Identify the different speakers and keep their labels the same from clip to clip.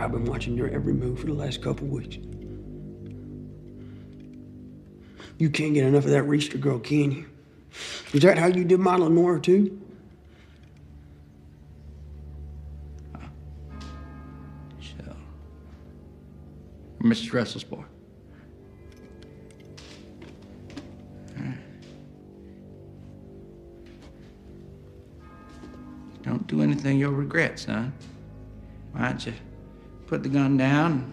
Speaker 1: I've been watching your every move for the last couple weeks. You can't get enough of that Reister girl, can you? Is that how you did my Lenora, too?
Speaker 2: So, Mrs. Russell's boy. Don't do anything you'll regret, son. Why don't you put the gun down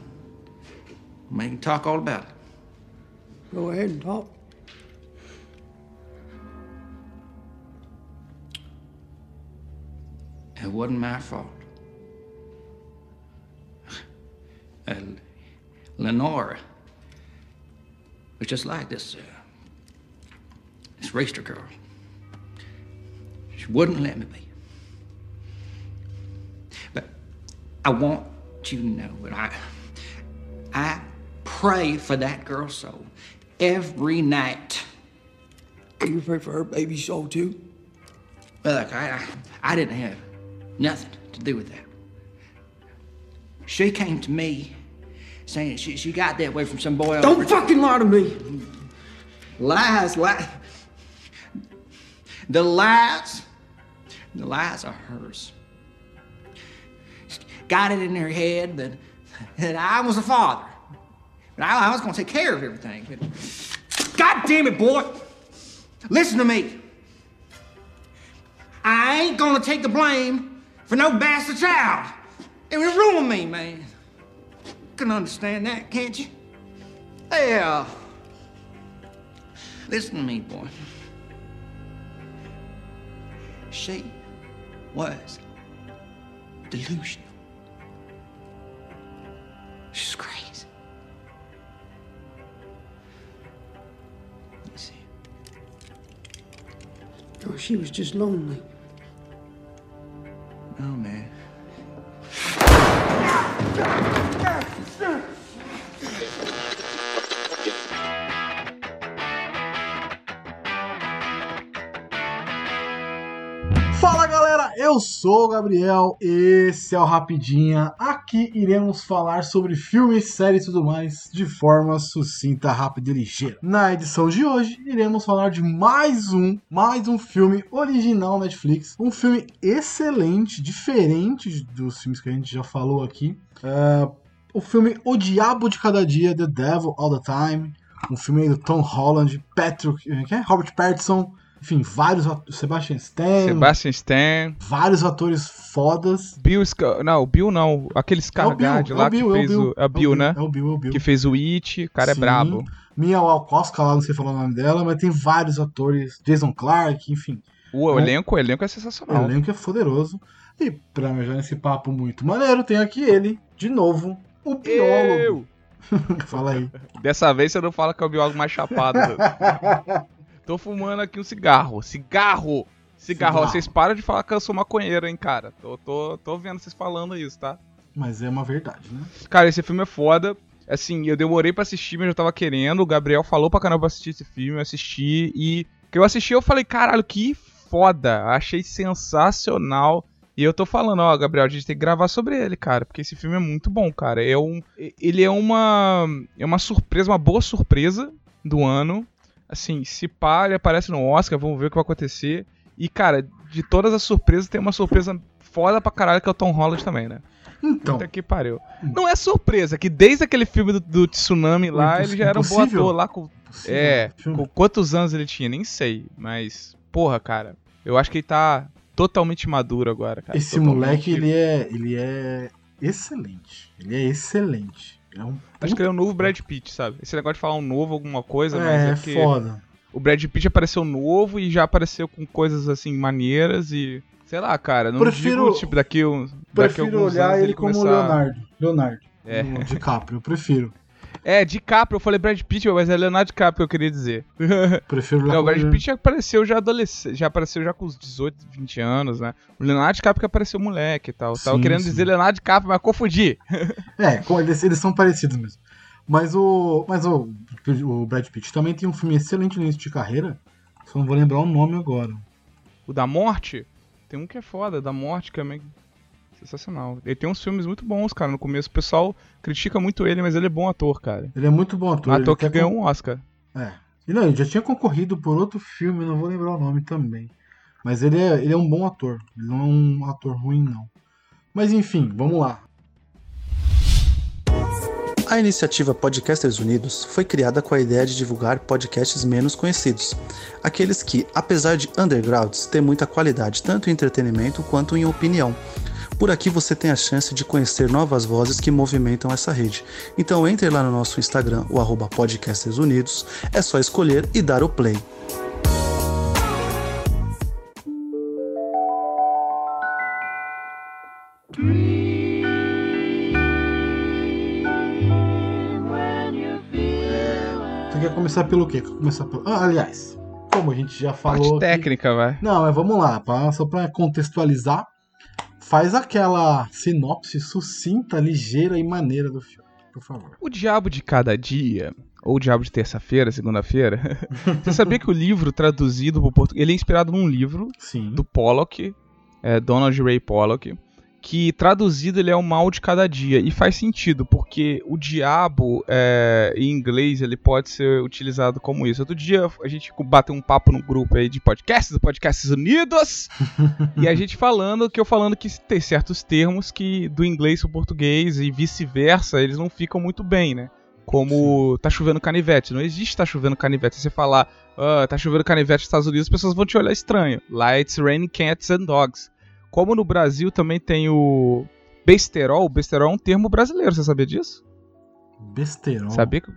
Speaker 2: and we can talk all about it?
Speaker 1: Go ahead and talk.
Speaker 2: It wasn't my fault. And Lenora was just like this, uh, this racer girl. She wouldn't let me be. But I want you know that I, I pray for that girl's soul every night.
Speaker 1: You pray for her baby soul, too?
Speaker 2: Look, I, I, I didn't have nothing to do with that. She came to me saying she, she got that way from some boy.
Speaker 1: Don't fucking lie to me!
Speaker 2: lies, lies. The lies, the lies are hers. Got it in her head that, that I was a father. But I, I was going to take care of everything. But God damn it, boy! Listen to me. I ain't gonna take the blame for no bastard child. It would ruin me, man. Can understand that, can't you? Yeah. Listen to me, boy. She was delusional. She's crazy. You see.
Speaker 1: Oh, she was just lonely.
Speaker 2: Oh, man.
Speaker 3: Eu sou o Gabriel, esse é o Rapidinha. Aqui iremos falar sobre filmes, séries e tudo mais de forma sucinta, rápida e ligeira. Na edição de hoje, iremos falar de mais um, mais um filme original Netflix. Um filme excelente, diferente dos filmes que a gente já falou aqui. É, o filme O Diabo de Cada Dia, The Devil All the Time. Um filme do Tom Holland, Patrick, quem é? Robert Pattinson. Enfim, vários atores. Sebastian Stan.
Speaker 4: Sebastian Stan,
Speaker 3: Vários atores fodas.
Speaker 4: Bill Scar... Não, o Bill não. Aquele
Speaker 3: É o Bill, é
Speaker 4: lá
Speaker 3: o Bill,
Speaker 4: que
Speaker 3: é o
Speaker 4: fez
Speaker 3: Bill.
Speaker 4: o... É o Bill, né?
Speaker 3: É o Bill, é o Bill.
Speaker 4: Que fez o It, o cara
Speaker 3: Sim.
Speaker 4: é brabo.
Speaker 3: Mia Walkowska lá, não sei falar o nome dela, mas tem vários atores. Jason Clark, enfim.
Speaker 4: O
Speaker 3: É.
Speaker 4: elenco, o elenco é
Speaker 3: O
Speaker 4: sensacional.
Speaker 3: elenco é poderoso. E pra me ajudar nesse papo muito maneiro, tem aqui ele, de novo, o biólogo.
Speaker 4: Eu!
Speaker 3: Fala aí.
Speaker 4: Dessa vez você não fala que é o biólogo mais chapado. Tô fumando aqui um cigarro. Cigarro! Cigarro.
Speaker 3: Cigarro.
Speaker 4: Vocês param de falar que eu sou maconheiro, hein, cara. Tô, tô, tô vendo vocês falando isso, tá?
Speaker 3: Mas é uma verdade, né?
Speaker 4: Cara, esse filme é foda. Assim, eu demorei pra assistir, mas eu tava querendo. O Gabriel falou pra caramba pra assistir esse filme, eu assisti. E que eu assisti, eu falei, caralho, que foda. Achei sensacional. E eu tô falando, ó, Gabriel, a gente tem que gravar sobre ele, cara, porque esse filme é muito bom, cara. É um, ele é uma, é uma surpresa, uma boa surpresa do ano. Assim, se pá, ele aparece no Oscar, vamos ver o que vai acontecer. E, cara, de todas as surpresas, tem uma surpresa foda pra caralho que é o Tom Holland também, né?
Speaker 3: Então,
Speaker 4: Puta que pariu. Não é surpresa, que desde aquele filme do, do Tsunami lá, ele já era um bom ator lá com. É, com quantos anos ele tinha? Nem sei. Mas, porra, cara, eu acho que ele tá totalmente maduro agora, cara.
Speaker 3: esse
Speaker 4: Totalmente-
Speaker 3: moleque, ele é, ele é excelente. Ele é excelente. Ele é um
Speaker 4: Acho que ele é o novo Brad Pitt, sabe? Esse negócio de falar um novo, alguma coisa, mas
Speaker 3: é,
Speaker 4: é porque
Speaker 3: foda.
Speaker 4: o Brad Pitt apareceu novo e já apareceu com coisas assim maneiras e. Sei lá, cara, não
Speaker 3: Prefiro-
Speaker 4: digo, tipo, daqui, um, daqui
Speaker 3: Prefiro olhar
Speaker 4: anos
Speaker 3: ele como
Speaker 4: começar...
Speaker 3: Leonardo. Leonardo.
Speaker 4: É.
Speaker 3: DiCaprio, eu prefiro.
Speaker 4: É, DiCaprio, eu falei Brad Pitt, mas é Leonardo DiCaprio que eu queria dizer.
Speaker 3: Prefiro
Speaker 4: Não, o Brad Pitt já apareceu já adolescente, já apareceu já com os 18, 20 anos, né? O Leonardo DiCaprio que apareceu moleque e tal. Tava
Speaker 3: Sim,
Speaker 4: querendo
Speaker 3: sim.
Speaker 4: dizer Leonardo DiCaprio, mas confundi.
Speaker 3: É, eles, eles são parecidos mesmo. Mas o. Mas o, o Brad Pitt também tem um filme excelente no início de carreira. Só não vou lembrar o nome agora.
Speaker 4: O da morte, tem um que é foda, da morte que é meio... Sensacional. Ele tem uns filmes muito bons, cara. No começo o pessoal critica muito ele, mas ele é bom ator, cara.
Speaker 3: Ele é muito bom ator.
Speaker 4: Um
Speaker 3: ele
Speaker 4: ator que ganhou um Oscar.
Speaker 3: É. E não, ele já tinha concorrido por outro filme, não vou lembrar o nome também. Mas ele é, ele é um bom ator. Ele não é um ator ruim, não. Mas enfim, vamos lá.
Speaker 5: A iniciativa Podcasters Unidos foi criada com a ideia de divulgar podcasts menos conhecidos, aqueles que, apesar de undergrounds, têm muita qualidade tanto em entretenimento quanto em opinião. Por aqui você tem a chance de conhecer novas vozes que movimentam essa rede. Então entre lá no nosso Instagram, o arroba Podcasters Unidos, é só escolher e dar o play.
Speaker 3: Você quer começar pelo quê? Quer começar pelo... Ah, aliás, como a gente já falou.
Speaker 4: Parte técnica, vai.
Speaker 3: Não, mas vamos lá, pra- só pra contextualizar. Faz aquela sinopse sucinta, ligeira e maneira do filme, por favor.
Speaker 4: O Diabo de Cada Dia, ou O Diabo de Terça-feira, segunda-feira. Você sabia que o livro traduzido para o português. Ele é inspirado num livro
Speaker 3: Sim.
Speaker 4: do Pollock, é, Donald Ray Pollock, que traduzido ele é o mal de cada dia. E faz sentido, porque o diabo é, em inglês ele pode ser utilizado como isso. Outro dia a gente bateu um papo no grupo aí de podcasts, do Podcasts Unidos, e a gente falando, que eu falando que tem certos termos que do inglês pro português e vice-versa, eles não ficam muito bem, né? Como tá chovendo canivete. Não existe tá chovendo canivete. Se você falar, ah, tá chovendo canivete nos Estados Unidos, as pessoas vão te olhar estranho. Lá it's raining cats and dogs. Como no Brasil também tem o besterol. O besterol é um termo brasileiro, você sabia disso?
Speaker 3: Besterol.
Speaker 4: Sabia que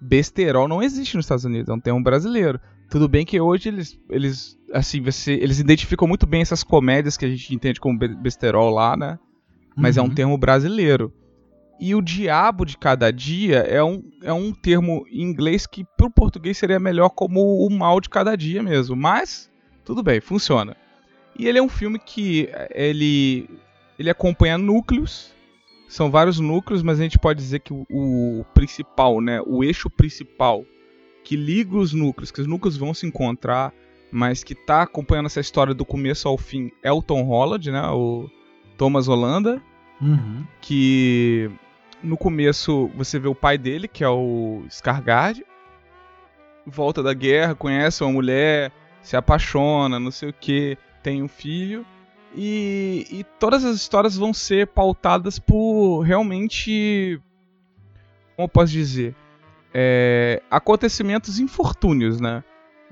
Speaker 4: besterol não existe nos Estados Unidos, é um termo brasileiro. Tudo bem que hoje eles, eles assim, você, eles identificam muito bem essas comédias que a gente entende como be- besterol lá, né? Mas é um
Speaker 3: Uhum.
Speaker 4: termo brasileiro. E o diabo de cada dia é um, é um termo em inglês que pro português seria melhor como o mal de cada dia mesmo. Mas, tudo bem, funciona. E ele é um filme que ele, ele acompanha núcleos. São vários núcleos, mas a gente pode dizer que o, o principal, né? O eixo principal que liga os núcleos, que os núcleos vão se encontrar, mas que tá acompanhando essa história do começo ao fim é o Tom Holland, né? O Thomas Holanda
Speaker 3: Uhum.
Speaker 4: que no começo você vê o pai dele, que é o Skargard, volta da guerra, conhece uma mulher, se apaixona, não sei o que, tem um filho. E, e todas as histórias vão ser pautadas por realmente. Como eu posso dizer? É, acontecimentos infortúnios, né?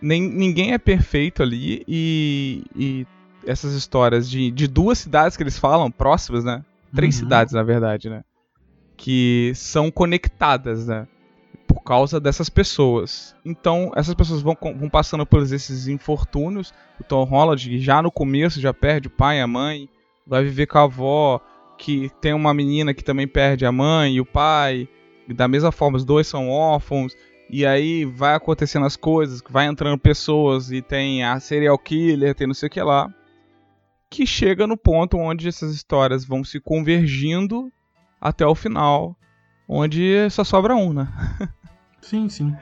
Speaker 4: Nem, ninguém é perfeito ali e, e essas histórias de, de duas cidades que eles falam, próximas, né? Três
Speaker 3: Uhum.
Speaker 4: cidades, na verdade, né? Que são conectadas, né? Por causa dessas pessoas. Então, essas pessoas vão, vão passando por esses infortúnios. O Tom Holland, já no começo, já perde o pai e a mãe. Vai viver com a avó, que tem uma menina que também perde a mãe e o pai. E da mesma forma, os dois são órfãos. E aí vai acontecendo as coisas, vai entrando pessoas e tem a serial killer, tem não sei o que lá que chega no ponto onde essas histórias vão se convergindo até o final, onde só sobra um, né?
Speaker 3: Sim, sim.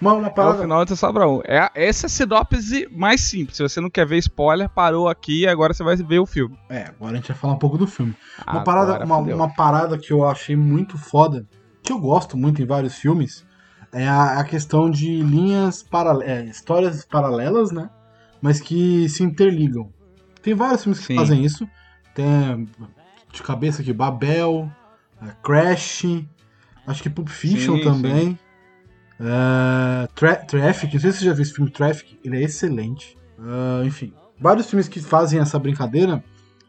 Speaker 3: Uma, uma parada.
Speaker 4: final só sobra um. É, essa é a sinopse mais simples. Se você não quer ver spoiler, parou aqui e agora você vai ver o filme.
Speaker 3: É, agora a gente vai falar um pouco do filme. Uma
Speaker 4: Agora
Speaker 3: parada, uma, uma parada que eu achei muito foda, que eu gosto muito em vários filmes, é a, a questão de linhas paralelas, histórias paralelas, né? Mas que se interligam. Tem vários filmes que
Speaker 4: Sim.
Speaker 3: fazem isso. Tem de cabeça aqui Babel, eh, Crash, acho que Pulp Fiction
Speaker 4: Sim,
Speaker 3: também. Eh, Tra Traffic, não sei se você já viu esse filme Traffic, ele é excelente. Ah, enfim, vários filmes que fazem essa brincadeira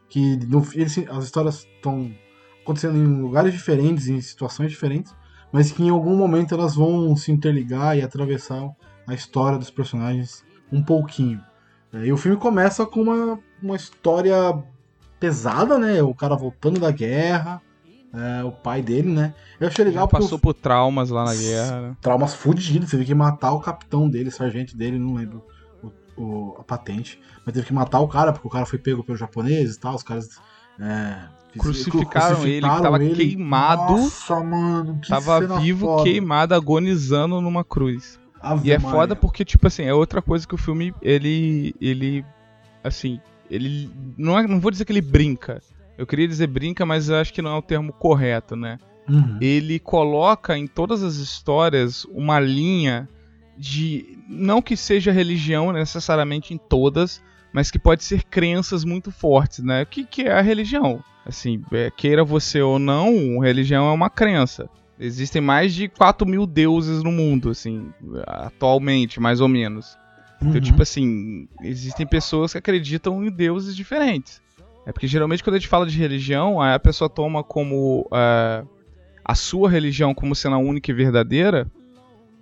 Speaker 3: que no, eles- as histórias estão acontecendo em lugares diferentes, em situações diferentes, mas que em algum momento elas vão se interligar e atravessar a história dos personagens um pouquinho. É, E o filme começa com uma, uma história pesada, né? O cara voltando da guerra, é, o pai dele, né? Eu achei
Speaker 4: Já
Speaker 3: legal porque
Speaker 4: passou por traumas lá na guerra. né?
Speaker 3: traumas fudidos. Teve que matar o capitão dele, sargento dele, não lembro o, o- a patente. Mas teve que matar o cara, porque o cara foi pego pelos japoneses e tal. Os caras. é, fiz-
Speaker 4: Crucificaram ele, que tava queimado.
Speaker 3: Nossa, mano. Que
Speaker 4: Tava vivo,
Speaker 3: foda.
Speaker 4: queimado, agonizando numa cruz.
Speaker 3: Ave
Speaker 4: E é
Speaker 3: Maria.
Speaker 4: foda porque, tipo assim, é outra coisa que o filme, ele. ele. Assim. Ele. Não, é, não vou dizer que ele brinca, Eu queria dizer brinca, mas eu acho que não é o termo correto, né?
Speaker 3: Uhum.
Speaker 4: Ele coloca em todas as histórias uma linha de. Não que seja religião necessariamente em todas, mas que pode ser crenças muito fortes, né? O que, que é a religião? Assim, é, queira você ou não, religião é uma crença. Existem mais de 4 mil deuses no mundo, assim, atualmente, mais ou menos. Então,
Speaker 3: Uhum.
Speaker 4: tipo assim, existem pessoas que acreditam em deuses diferentes. É porque geralmente quando a gente fala de religião, aí a pessoa toma como é, a sua religião como sendo a única e verdadeira.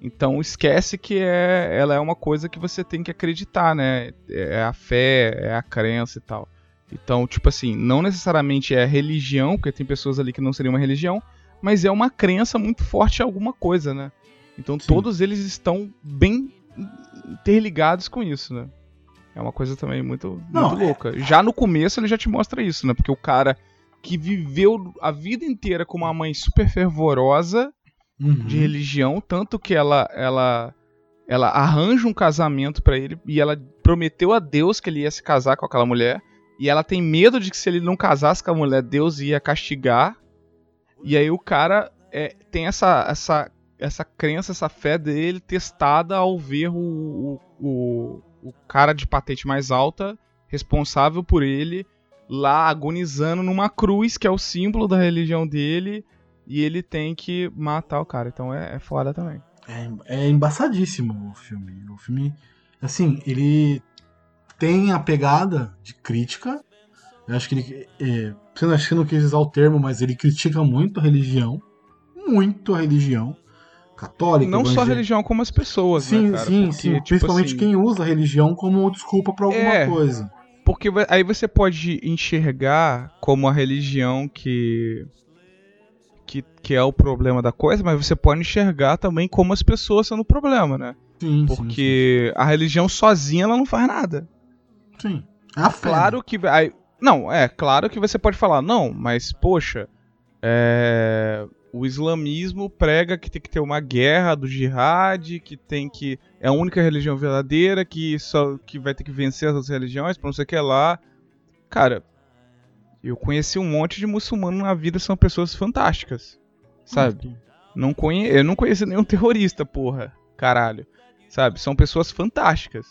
Speaker 4: Então esquece que é, ela é uma coisa que você tem que acreditar, né? É a fé, é a crença e tal. Então, tipo assim, não necessariamente é religião, porque tem pessoas ali que não seria uma religião, mas é uma crença muito forte em alguma coisa, né? Então
Speaker 3: Sim.
Speaker 4: todos eles estão bem interligados com isso, né? É uma coisa também muito,
Speaker 3: Não,
Speaker 4: muito
Speaker 3: é-
Speaker 4: louca. Já no começo ele já te mostra isso, né? Porque o cara que viveu a vida inteira com uma mãe super fervorosa
Speaker 3: Uhum.
Speaker 4: de religião, tanto que ela ela ela arranja um casamento pra ele e ela prometeu a Deus que ele ia se casar com aquela mulher e ela tem medo de que se ele não casasse com a mulher, Deus ia castigar. E aí o cara é, tem essa essa essa crença, essa fé dele testada ao ver o, o, o, o cara de patente mais alta responsável por ele lá agonizando numa cruz que é o símbolo da religião dele e ele tem que matar o cara. Então é, é foda também.
Speaker 3: É, é embaçadíssimo o filme. O filme, assim, ele tem a pegada de crítica. Eu acho que ele. É, você não- acho que não quis usar o termo, mas ele critica muito a religião. Muito a religião. Católica.
Speaker 4: Não só a religião, como as pessoas,
Speaker 3: Sim,
Speaker 4: né,
Speaker 3: sim,
Speaker 4: Porque,
Speaker 3: sim.
Speaker 4: tipo
Speaker 3: Principalmente
Speaker 4: assim,
Speaker 3: quem usa a religião como desculpa pra alguma
Speaker 4: É.
Speaker 3: coisa.
Speaker 4: Porque aí você pode enxergar como a religião que, que que é o problema da coisa, mas você pode enxergar também como as pessoas sendo o problema, né?
Speaker 3: Sim, sim,
Speaker 4: Porque a religião sozinha ela não faz nada.
Speaker 3: Sim. sim. É a fé.
Speaker 4: Claro que aí, não, é claro que você pode falar não, mas poxa, é, o islamismo prega que tem que ter uma guerra do jihad, que tem que é a única religião verdadeira, que só que vai ter que vencer as outras religiões, pra não sei o que lá. Cara, eu conheci um monte de muçulmano na vida, são pessoas fantásticas. Sabe? Não conhe... Eu não conheci nenhum terrorista, porra. Caralho. Sabe? São pessoas fantásticas.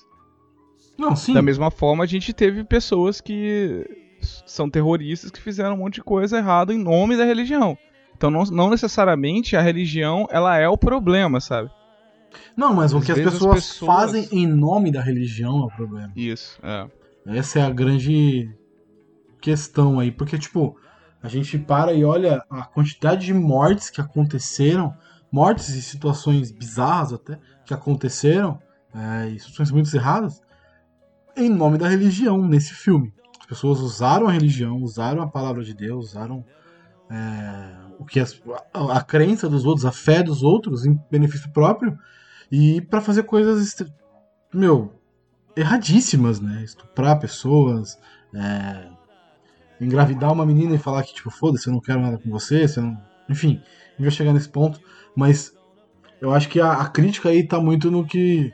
Speaker 3: Não, sim.
Speaker 4: Da mesma forma, a gente teve pessoas que são terroristas que fizeram um monte de coisa errada em nome da religião. Então, não, não necessariamente a religião ela é o problema, sabe?
Speaker 3: Não, mas o
Speaker 4: Às
Speaker 3: que as
Speaker 4: vezes as
Speaker 3: pessoas,
Speaker 4: pessoas-
Speaker 3: fazem em nome da religião é o problema.
Speaker 4: Isso, é.
Speaker 3: Essa é a grande questão aí, porque tipo, a gente para e olha a quantidade de mortes que aconteceram, mortes e situações bizarras até que aconteceram, é, e situações muito erradas, em nome da religião nesse filme. As pessoas usaram a religião, usaram a palavra de Deus, usaram é, o que as- a, a crença dos outros, a fé dos outros em benefício próprio e para fazer coisas meu erradíssimas, né? Estuprar pessoas, é, engravidar uma menina e falar que, tipo, foda-se, eu não quero nada com você, não. Enfim, a gente vai chegar nesse ponto, mas eu acho que a, a crítica aí tá muito no que.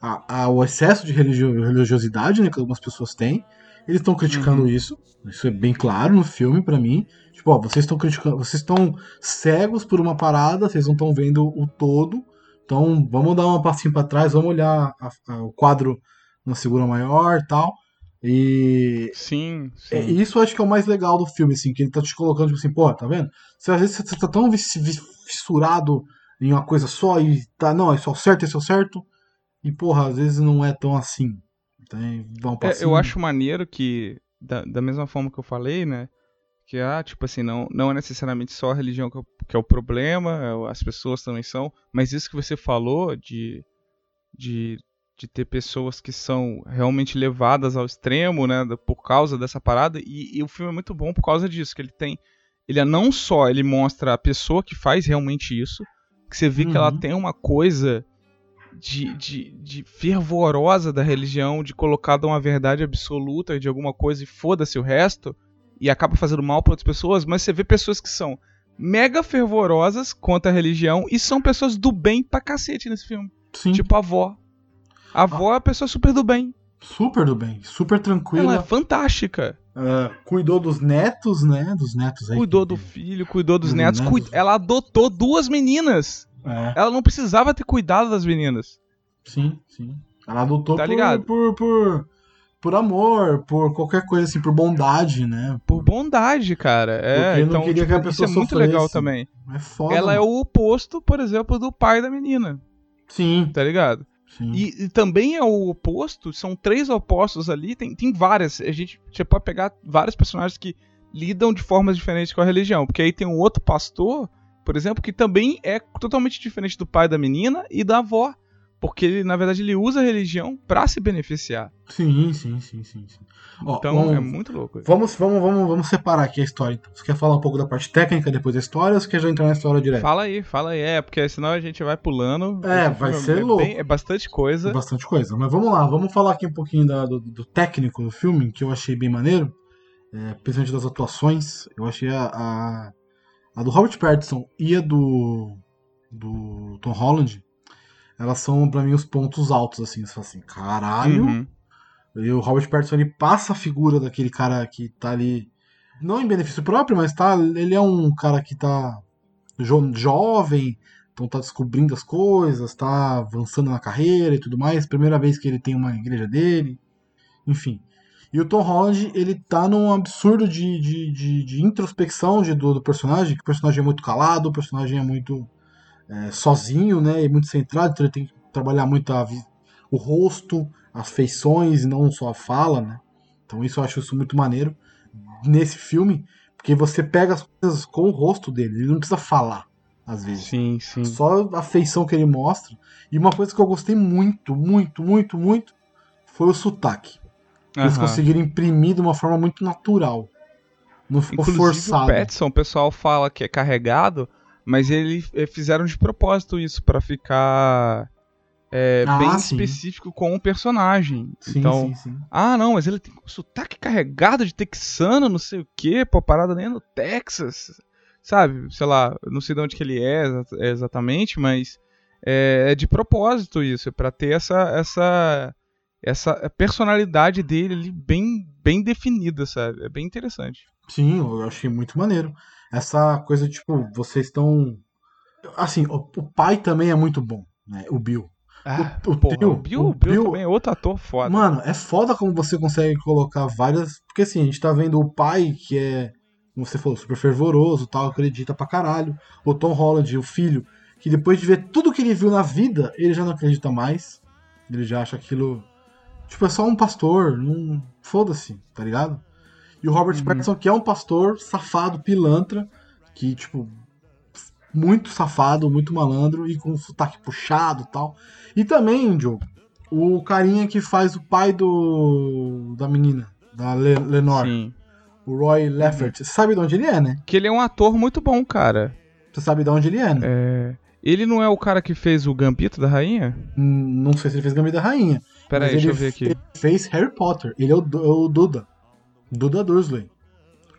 Speaker 3: A, a- o excesso de religio- religiosidade né, que algumas pessoas têm. Eles estão criticando isso. Isso é bem claro no filme pra mim. Tipo, ó, vocês estão criticando. Vocês estão cegos por uma parada, vocês não estão vendo o todo. Então, vamos dar um passinho pra trás, vamos olhar a- a- o quadro uma segura maior tal. E
Speaker 4: Sim, sim.
Speaker 3: é, isso eu acho que é o mais legal do filme, assim, que ele tá te colocando, tipo assim, pô, tá vendo? Você, às vezes você tá tão fissurado em uma coisa só e tá, não, esse é o certo, esse é o certo. E, porra, às vezes não é tão assim. Tem, dá um
Speaker 4: É, eu acho maneiro que, da, da mesma forma que eu falei, né? Que, ah, tipo assim, não, não é necessariamente só a religião que é o, que é o problema, é, as pessoas também são, mas isso que você falou de, de, de ter pessoas que são realmente levadas ao extremo, né? Por causa dessa parada, e, e o filme é muito bom por causa disso, que ele tem. Ele é não só ele mostra a pessoa que faz realmente isso, que você vê que ela
Speaker 3: Uhum.
Speaker 4: tem uma coisa de, de, de fervorosa da religião, de colocar uma verdade absoluta de alguma coisa e foda-se o resto, e acaba fazendo mal para outras pessoas, mas você vê pessoas que são mega fervorosas contra a religião e são pessoas do bem pra cacete nesse filme.
Speaker 3: Sim,
Speaker 4: Tipo a avó. A avó é a pessoa super do bem.
Speaker 3: super do bem, super tranquila.
Speaker 4: Ela é fantástica.
Speaker 3: ah, cuidou dos netos, né? Dos netos aí.
Speaker 4: Cuidou do filho, cuidou dos
Speaker 3: Dos
Speaker 4: netos.
Speaker 3: netos.
Speaker 4: cui- Ela adotou duas meninas.
Speaker 3: É,
Speaker 4: Ela não precisava ter cuidado das meninas.
Speaker 3: sim, sim. Ela adotou
Speaker 4: Tá
Speaker 3: por, por, por, por amor, por qualquer coisa assim, por bondade, né?
Speaker 4: Por bondade, cara. É,
Speaker 3: Porque não
Speaker 4: então
Speaker 3: queria
Speaker 4: tipo,
Speaker 3: que a
Speaker 4: isso
Speaker 3: pessoa
Speaker 4: é muito legal também.
Speaker 3: É foda.
Speaker 4: Ela é
Speaker 3: mano.
Speaker 4: o oposto, por exemplo, do pai da menina,
Speaker 3: Sim,
Speaker 4: tá ligado?
Speaker 3: sim.
Speaker 4: E, e também é o oposto, são três opostos ali, tem, tem várias. A gente, você pode pegar vários personagens que lidam de formas diferentes com a religião. Porque aí tem um outro pastor, por exemplo, que também é totalmente diferente do pai da menina e da avó. Porque ele, na verdade, ele usa a religião pra se beneficiar.
Speaker 3: Sim, sim, sim, sim, sim. Ó,
Speaker 4: Então
Speaker 3: vamos,
Speaker 4: é muito louco. isso.
Speaker 3: vamos, vamos, vamos, vamos separar aqui a história. Então. Você quer falar um pouco da parte técnica depois da história ou você quer já entrar na história direto?
Speaker 4: Fala aí, fala aí. É, porque senão a gente vai pulando.
Speaker 3: É, vai
Speaker 4: filme
Speaker 3: ser
Speaker 4: é
Speaker 3: louco.
Speaker 4: bem- é bastante coisa.
Speaker 3: Bastante coisa. Mas vamos lá, vamos falar aqui um pouquinho da- do, do técnico do filme, que eu achei bem maneiro. É, principalmente das atuações. Eu achei a, a, a do Robert Pattinson e a do, do Tom Holland. Elas são, pra mim, os pontos altos, assim. Você fala assim, caralho.
Speaker 4: Uhum.
Speaker 3: E o Robert Pattinson ele passa a figura daquele cara que tá ali, não em benefício próprio, mas tá, ele é um cara que tá jo- jovem, então tá descobrindo as coisas, tá avançando na carreira e tudo mais. Primeira vez que ele tem uma igreja dele, enfim. E o Tom Holland, ele tá num absurdo de, de, de, de introspecção de, do, do personagem, que o personagem é muito calado, o personagem é muito é, sozinho, né, e muito centrado, então ele tem que trabalhar muito a o rosto, as feições e não só a fala, né? Então isso eu acho isso muito maneiro nesse filme, porque você pega as coisas com o rosto dele, ele não precisa falar às vezes.
Speaker 4: Sim, sim.
Speaker 3: Só a feição que ele mostra. E uma coisa que eu gostei muito, muito, muito, muito foi o sotaque. Eles conseguiram imprimir de uma forma muito natural. Não ficou
Speaker 4: Inclusive
Speaker 3: forçado.
Speaker 4: o Petson, o pessoal fala que é carregado, mas eles eh, fizeram de propósito isso pra ficar é,
Speaker 3: Ah,
Speaker 4: bem
Speaker 3: sim.
Speaker 4: específico com o personagem.
Speaker 3: Sim,
Speaker 4: então,
Speaker 3: sim, sim.
Speaker 4: ah não, mas ele tem um sotaque carregado de texano, não sei o que, pô, parada nem no Texas, sabe? Sei lá, não sei de onde que ele é exa- exatamente, mas é, é de propósito isso, é pra ter essa essa essa personalidade dele ali bem bem definida, sabe? É bem interessante.
Speaker 3: Sim, eu achei muito maneiro. Essa coisa, tipo, vocês estão. Assim, o, o pai também é muito bom, né? O Bill.
Speaker 4: Ah,
Speaker 3: o
Speaker 4: porra,
Speaker 3: Bill-
Speaker 4: o Bill,
Speaker 3: o
Speaker 4: o Bill
Speaker 3: Bill-
Speaker 4: também é outro ator foda.
Speaker 3: Mano, é foda como você consegue colocar várias. Porque assim, a gente tá vendo o pai, que é, como você falou, super fervoroso tal, acredita pra caralho. O Tom Holland, o filho, que depois de ver tudo que ele viu na vida, ele já não acredita mais. Ele já acha aquilo. Tipo, é só um pastor, não. Foda-se, tá ligado? E o Robert
Speaker 4: Uhum.
Speaker 3: Pattinson, que é um pastor safado, pilantra, que, tipo, muito safado, muito malandro e com sotaque puxado e tal. E também, Diogo, o carinha que faz o pai do da menina, da Le Lenore,
Speaker 4: Sim.
Speaker 3: o Roy Leffert. Você sabe de onde ele é, né?
Speaker 4: Que ele é um ator muito bom, cara.
Speaker 3: Você sabe de onde ele é, né?
Speaker 4: É, Ele não é o cara que fez o Gambito da Rainha?
Speaker 3: Hum, Não sei se ele fez Gambito da Rainha.
Speaker 4: Pera aí, deixa eu ver aqui.
Speaker 3: fe- fez Harry Potter. Ele é o, é o Duda. Duda Dursley.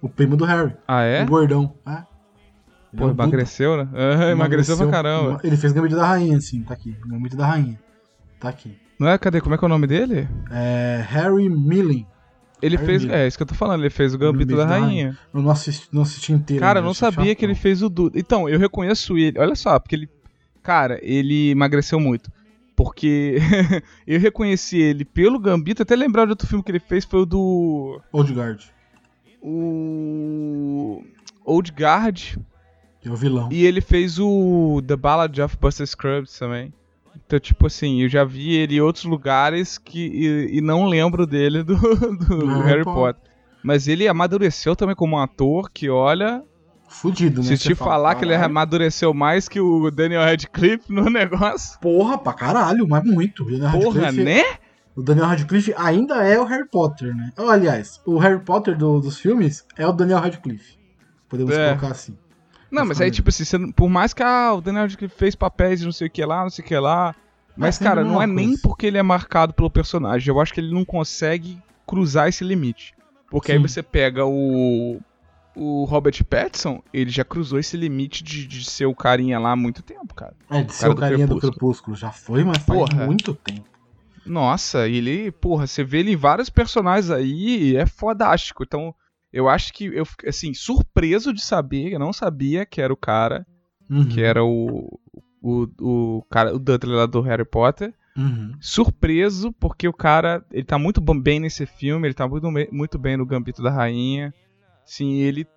Speaker 3: O primo do Harry.
Speaker 4: Ah, é?
Speaker 3: O gordão. É. Ele é
Speaker 4: Pô,
Speaker 3: Duda.
Speaker 4: emagreceu, né? Ah, emagreceu pra caramba.
Speaker 3: Ele fez Gambito da Rainha, sim, tá aqui. Gambito da Rainha. Tá aqui.
Speaker 4: Não é? Cadê? Como é que é o nome dele?
Speaker 3: É Harry Milling.
Speaker 4: Ele
Speaker 3: Harry
Speaker 4: fez.
Speaker 3: Miller.
Speaker 4: É isso que eu tô falando, ele fez o Gambito
Speaker 3: Gambito
Speaker 4: da
Speaker 3: da
Speaker 4: Rainha.
Speaker 3: Eu não assisti, não assisti inteiro.
Speaker 4: Cara, eu não sabia que ele fez o Duda. Então, eu reconheço ele. Olha só, porque ele. Cara, ele emagreceu muito. Porque eu reconheci ele pelo Gambito, até lembrar de outro filme que ele fez, foi o do.
Speaker 3: Old Guard,
Speaker 4: O. Old Guard.
Speaker 3: que é o vilão.
Speaker 4: E ele fez o The Ballad of Buster Scruggs também. Então, tipo assim, eu já vi ele em outros lugares que, e, e não lembro dele do, do
Speaker 3: Harry
Speaker 4: Harry
Speaker 3: Potter.
Speaker 4: Potter. Mas ele amadureceu também como um ator que, olha,
Speaker 3: Fudido, né?
Speaker 4: se te
Speaker 3: fala,
Speaker 4: falar que ele
Speaker 3: "Caralho".
Speaker 4: amadureceu mais que o Daniel Radcliffe no negócio.
Speaker 3: Porra, pra caralho, mas muito.
Speaker 4: Porra,
Speaker 3: Radcliffe-
Speaker 4: né?
Speaker 3: O Daniel Radcliffe ainda é o Harry Potter, né? Oh, aliás, o Harry Potter do- dos filmes é o Daniel Radcliffe. Podemos
Speaker 4: É.
Speaker 3: colocar assim.
Speaker 4: Não, mas aí, tipo assim, você não- por mais que ah, o Daniel Radcliffe fez papéis de não sei o que lá, não sei o que lá. Mas,
Speaker 3: sempre
Speaker 4: cara,
Speaker 3: a
Speaker 4: não
Speaker 3: mesma
Speaker 4: é nem
Speaker 3: coisa.
Speaker 4: porque ele é marcado pelo personagem. Eu acho que ele não consegue cruzar esse limite. Porque aí
Speaker 3: Sim.
Speaker 4: você pega o. O Robert Pattinson, ele já cruzou esse limite de, de ser o carinha lá há muito tempo, cara.
Speaker 3: É, de ser o
Speaker 4: do
Speaker 3: carinha do
Speaker 4: Crepúsculo.
Speaker 3: Crepúsculo. Já foi, mas faz
Speaker 4: Porra.
Speaker 3: muito tempo.
Speaker 4: Nossa, ele, porra, você vê ele em vários personagens aí, é fodástico. Então, eu acho que eu fiquei, assim, surpreso de saber, eu não sabia que era o cara,
Speaker 3: Uhum,
Speaker 4: que era o, o, o cara, o Dudley lá do Harry Potter.
Speaker 3: uhum.
Speaker 4: Surpreso, porque o cara, ele tá muito bem nesse filme, ele tá muito, muito bem no Gambito da Rainha. Sim, ele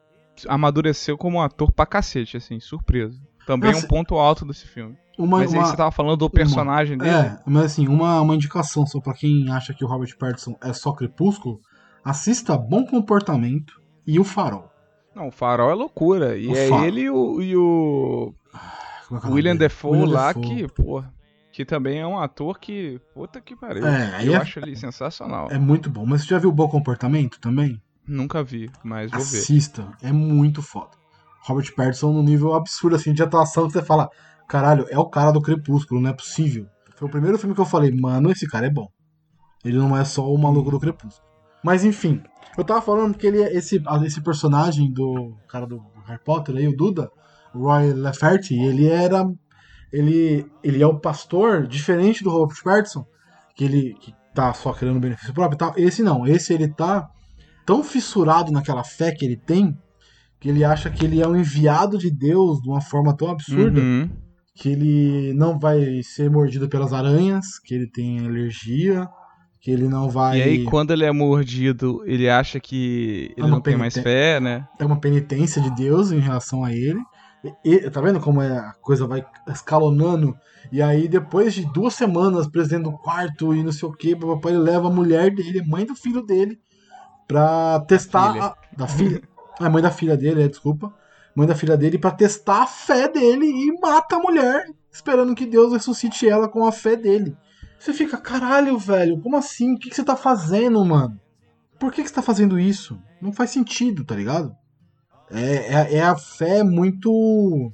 Speaker 4: amadureceu como um ator pra cacete, assim, surpreso. Também é
Speaker 3: Nossa.
Speaker 4: um ponto alto desse filme.
Speaker 3: Uma,
Speaker 4: Mas aí
Speaker 3: uma-
Speaker 4: você tava falando do personagem dele.
Speaker 3: É, mas assim, uma, uma indicação só pra quem acha que o Robert Pattinson é só Crepúsculo, assista Bom Comportamento e O Farol.
Speaker 4: Não, o Farol é loucura. E
Speaker 3: O
Speaker 4: é
Speaker 3: Farol.
Speaker 4: ele e o, e o
Speaker 3: Como é é
Speaker 4: William? Defoe
Speaker 3: William
Speaker 4: lá,
Speaker 3: Dafoe.
Speaker 4: que, pô, que também é um ator que, puta que pariu.
Speaker 3: É,
Speaker 4: Eu
Speaker 3: é-
Speaker 4: acho ele sensacional.
Speaker 3: É muito bom. Mas você já viu Bom Comportamento também?
Speaker 4: Nunca vi, mas vou ver.
Speaker 3: Assista. É muito foda. Robert Pattinson no nível absurdo assim de atuação que você fala, caralho, é o cara do Crepúsculo, não é possível. Foi o primeiro filme que eu falei, mano, esse cara é bom. Ele não é só o maluco do Crepúsculo. Mas enfim, eu tava falando que ele é esse, esse personagem do cara do Harry Potter aí, o Duda, Roy Lafferty, ele era ele ele é o pastor diferente do Robert Pattinson, que ele que tá só querendo benefício próprio e tal. Esse não, esse ele tá tão fissurado naquela fé que ele tem que ele acha que ele é um enviado de Deus de uma forma tão absurda
Speaker 4: Uhum.
Speaker 3: que ele não vai ser mordido pelas aranhas, que ele tem alergia, que ele não vai
Speaker 4: E aí, quando ele é mordido, ele acha que ele
Speaker 3: Ah, não,
Speaker 4: tem mais fé, né?
Speaker 3: é uma penitência de Deus em relação a ele. E, tá vendo como é- a coisa vai escalonando? E aí, depois de duas semanas preso dentro do quarto e não sei o que, papai ele leva a mulher dele, mãe do filho dele, pra testar.
Speaker 4: filha.
Speaker 3: A, da filha. A mãe da filha dele, é, desculpa. Mãe da filha dele, pra testar a fé dele e mata a mulher, esperando que Deus ressuscite ela com a fé dele. Você fica, caralho, velho, como assim? O que, que você tá fazendo, mano? Por que, que você tá fazendo isso? Não faz sentido, tá ligado? É, é, é a fé muito.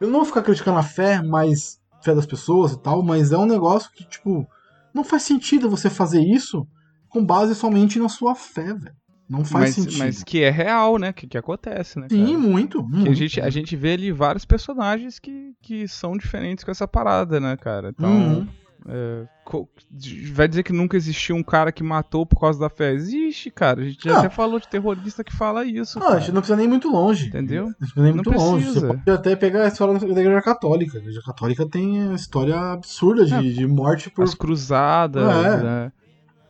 Speaker 3: Eu não vou ficar criticando a fé, mas. fé das pessoas e tal, mas é um negócio que, tipo. Não faz sentido você fazer isso com base somente na sua fé, velho. Não faz
Speaker 4: Mas,
Speaker 3: sentido.
Speaker 4: mas que é real, né? Que, que acontece, né?
Speaker 3: Sim,
Speaker 4: cara?
Speaker 3: muito. Muito.
Speaker 4: a, gente, a gente vê ali vários personagens que, que são diferentes com essa parada, né, cara? Então,
Speaker 3: Uhum.
Speaker 4: é, vai dizer que nunca existiu um cara que matou por causa da fé? Existe, cara. A gente já
Speaker 3: Ah.
Speaker 4: até falou de terrorista que fala isso.
Speaker 3: Não, a
Speaker 4: cara.
Speaker 3: gente não precisa nem ir muito longe.
Speaker 4: Entendeu?
Speaker 3: Não precisa nem
Speaker 4: Não
Speaker 3: muito longe. Você
Speaker 4: precisa.
Speaker 3: pode até pegar a história da Igreja Católica. A Igreja Católica tem a história absurda de,
Speaker 4: É.
Speaker 3: de morte por.
Speaker 4: As cruzadas,
Speaker 3: É.
Speaker 4: né?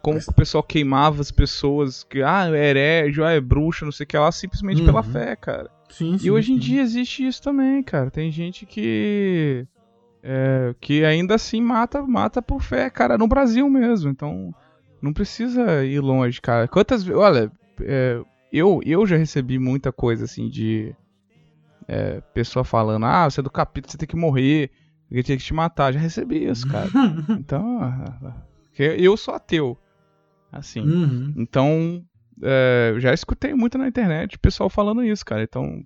Speaker 4: Como o pessoal queimava as pessoas, que, ah, é herege, ah, é bruxa, não sei o que lá, simplesmente pela
Speaker 3: Uhum.
Speaker 4: fé, cara.
Speaker 3: Sim, sim,
Speaker 4: E hoje em
Speaker 3: sim.
Speaker 4: dia existe isso também, cara. Tem gente que. é, que ainda assim mata, mata por fé, cara, no Brasil mesmo. Então, não precisa ir longe, cara. Quantas vezes. Olha, é, eu, eu já recebi muita coisa assim de. é, pessoa falando, ah, você é do capítulo, você tem que morrer, ele tinha que te matar. Já recebi isso, cara. Então. eu- Eu sou ateu. Assim.
Speaker 3: Uhum.
Speaker 4: Então, é, já escutei muito na internet o pessoal falando isso, cara. Então,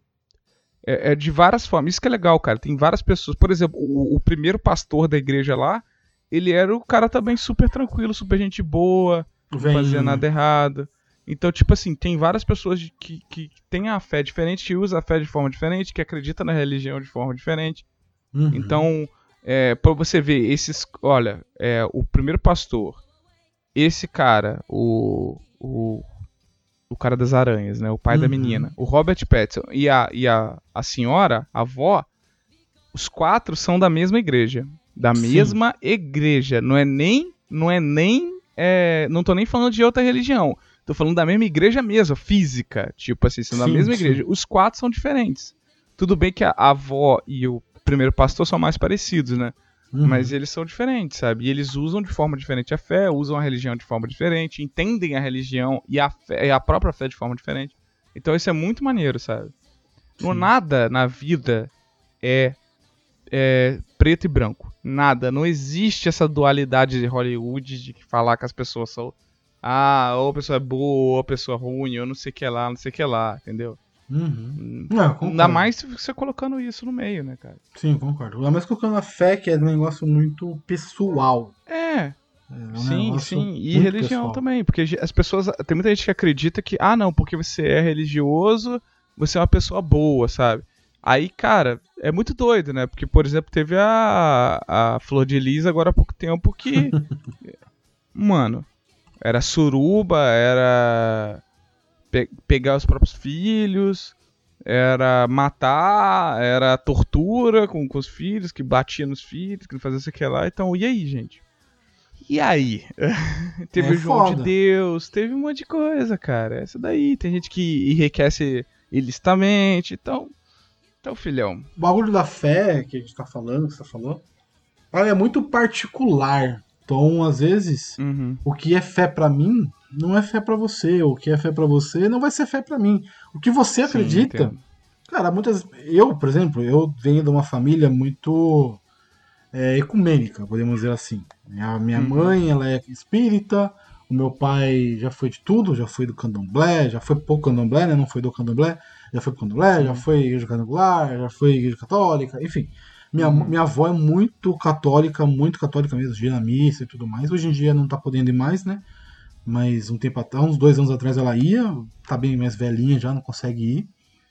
Speaker 4: é, é de várias formas. Isso que é legal, cara. Tem várias pessoas. Por exemplo, o, o primeiro pastor da igreja lá, ele era o cara também super tranquilo, super gente boa, não fazia nada errado. Então, tipo assim, tem várias pessoas que, que têm a fé diferente, que usam a fé de forma diferente, que acreditam na religião de forma diferente.
Speaker 3: Uhum.
Speaker 4: Então, é, para você ver, esses. Olha, é, o primeiro pastor, esse cara, o. O, o cara das aranhas, né? O pai da
Speaker 3: Uhum.
Speaker 4: menina. O Robert Pattinson e a, e a, a senhora, a avó, os quatro são da mesma igreja. Da
Speaker 3: Sim.
Speaker 4: mesma igreja. Não é nem. Não é nem. é, não tô nem falando de outra religião. Tô falando da mesma igreja mesmo, física. Tipo assim, são da
Speaker 3: Sim,
Speaker 4: mesma
Speaker 3: sim.
Speaker 4: igreja. Os quatro são diferentes. Tudo bem que a avó e o primeiro pastor são mais parecidos, né?
Speaker 3: Uhum.
Speaker 4: Mas eles são diferentes, sabe? E eles usam de forma diferente a fé, usam a religião de forma diferente, entendem a religião e a, fé, e a própria fé de forma diferente. Então isso é muito maneiro, sabe? Não
Speaker 3: Sim.
Speaker 4: nada na vida é, é preto e branco. Nada. Não existe essa dualidade de Hollywood de falar que as pessoas são. Ah, ou a pessoa é boa, ou a pessoa é ruim, ou não sei o que lá, não sei o que lá, entendeu?
Speaker 3: Uhum. Não, concordo.
Speaker 4: Ainda mais você colocando isso no meio, né, cara?
Speaker 3: Sim, concordo. Ainda mais colocando a fé, que é um negócio muito pessoal.
Speaker 4: É,
Speaker 3: É um
Speaker 4: sim, sim. E religião
Speaker 3: pessoal.
Speaker 4: também, porque as pessoas. Tem muita gente que acredita que, ah, não, porque você é religioso, você é uma pessoa boa, sabe? Aí, cara, é muito doido, né? Porque, por exemplo, teve a, a Flor de Lis agora há pouco tempo que. mano, era suruba, era pe pegar os próprios filhos, era matar, era tortura com, com os filhos, que batia nos filhos, que não fazia isso aqui lá. Então, e aí, gente? E aí? teve
Speaker 3: É
Speaker 4: o João
Speaker 3: foda.
Speaker 4: de Deus, teve um monte de coisa, cara. Essa daí. Tem gente que enriquece ilicitamente. Então, então filhão.
Speaker 3: O bagulho da fé que a gente tá falando, que você falou, ela é muito particular. Então, às vezes,
Speaker 4: Uhum.
Speaker 3: o que é fé pra mim não é fé pra você. O que é fé pra você não vai ser fé pra mim. O que você
Speaker 4: Sim,
Speaker 3: acredita,
Speaker 4: entendo.
Speaker 3: cara, muitas. Eu, por exemplo, eu venho de uma família muito é, ecumênica, podemos dizer assim. A minha
Speaker 4: Uhum.
Speaker 3: mãe, ela é espírita. O meu pai já foi de tudo, já foi do candomblé, já foi pouco candomblé, né? Não foi do candomblé, já foi pro candomblé, já foi igreja candomblé, já foi igreja católica, enfim. Minha,
Speaker 4: Uhum.
Speaker 3: minha avó é muito católica, muito católica mesmo, dia na missa e tudo mais. Hoje em dia não tá podendo ir mais, né? Mas um tempo atrás, uns dois anos atrás ela ia, tá bem mais velhinha já, não consegue ir.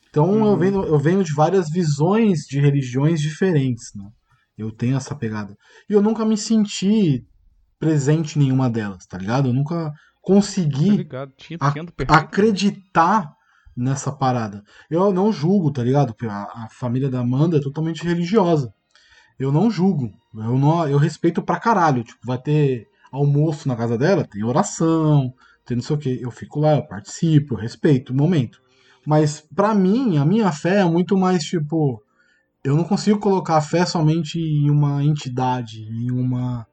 Speaker 3: Então eu,
Speaker 4: Uhum.
Speaker 3: venho, eu venho de várias visões de religiões diferentes, né? Eu tenho essa pegada. E eu nunca me senti presente em nenhuma delas, tá ligado? Eu nunca
Speaker 4: Tá
Speaker 3: consegui
Speaker 4: entendo perfeitamente.
Speaker 3: acreditar nessa parada. Eu não julgo, tá ligado? A, a família da Amanda é totalmente religiosa. Eu não julgo. Eu, não, eu respeito pra caralho. Tipo, vai ter almoço na casa dela, tem oração, tem não sei o que. Eu fico lá, eu participo, eu respeito o momento. Mas pra mim, a minha fé é muito mais tipo. Eu não consigo colocar a fé somente em uma entidade, em uma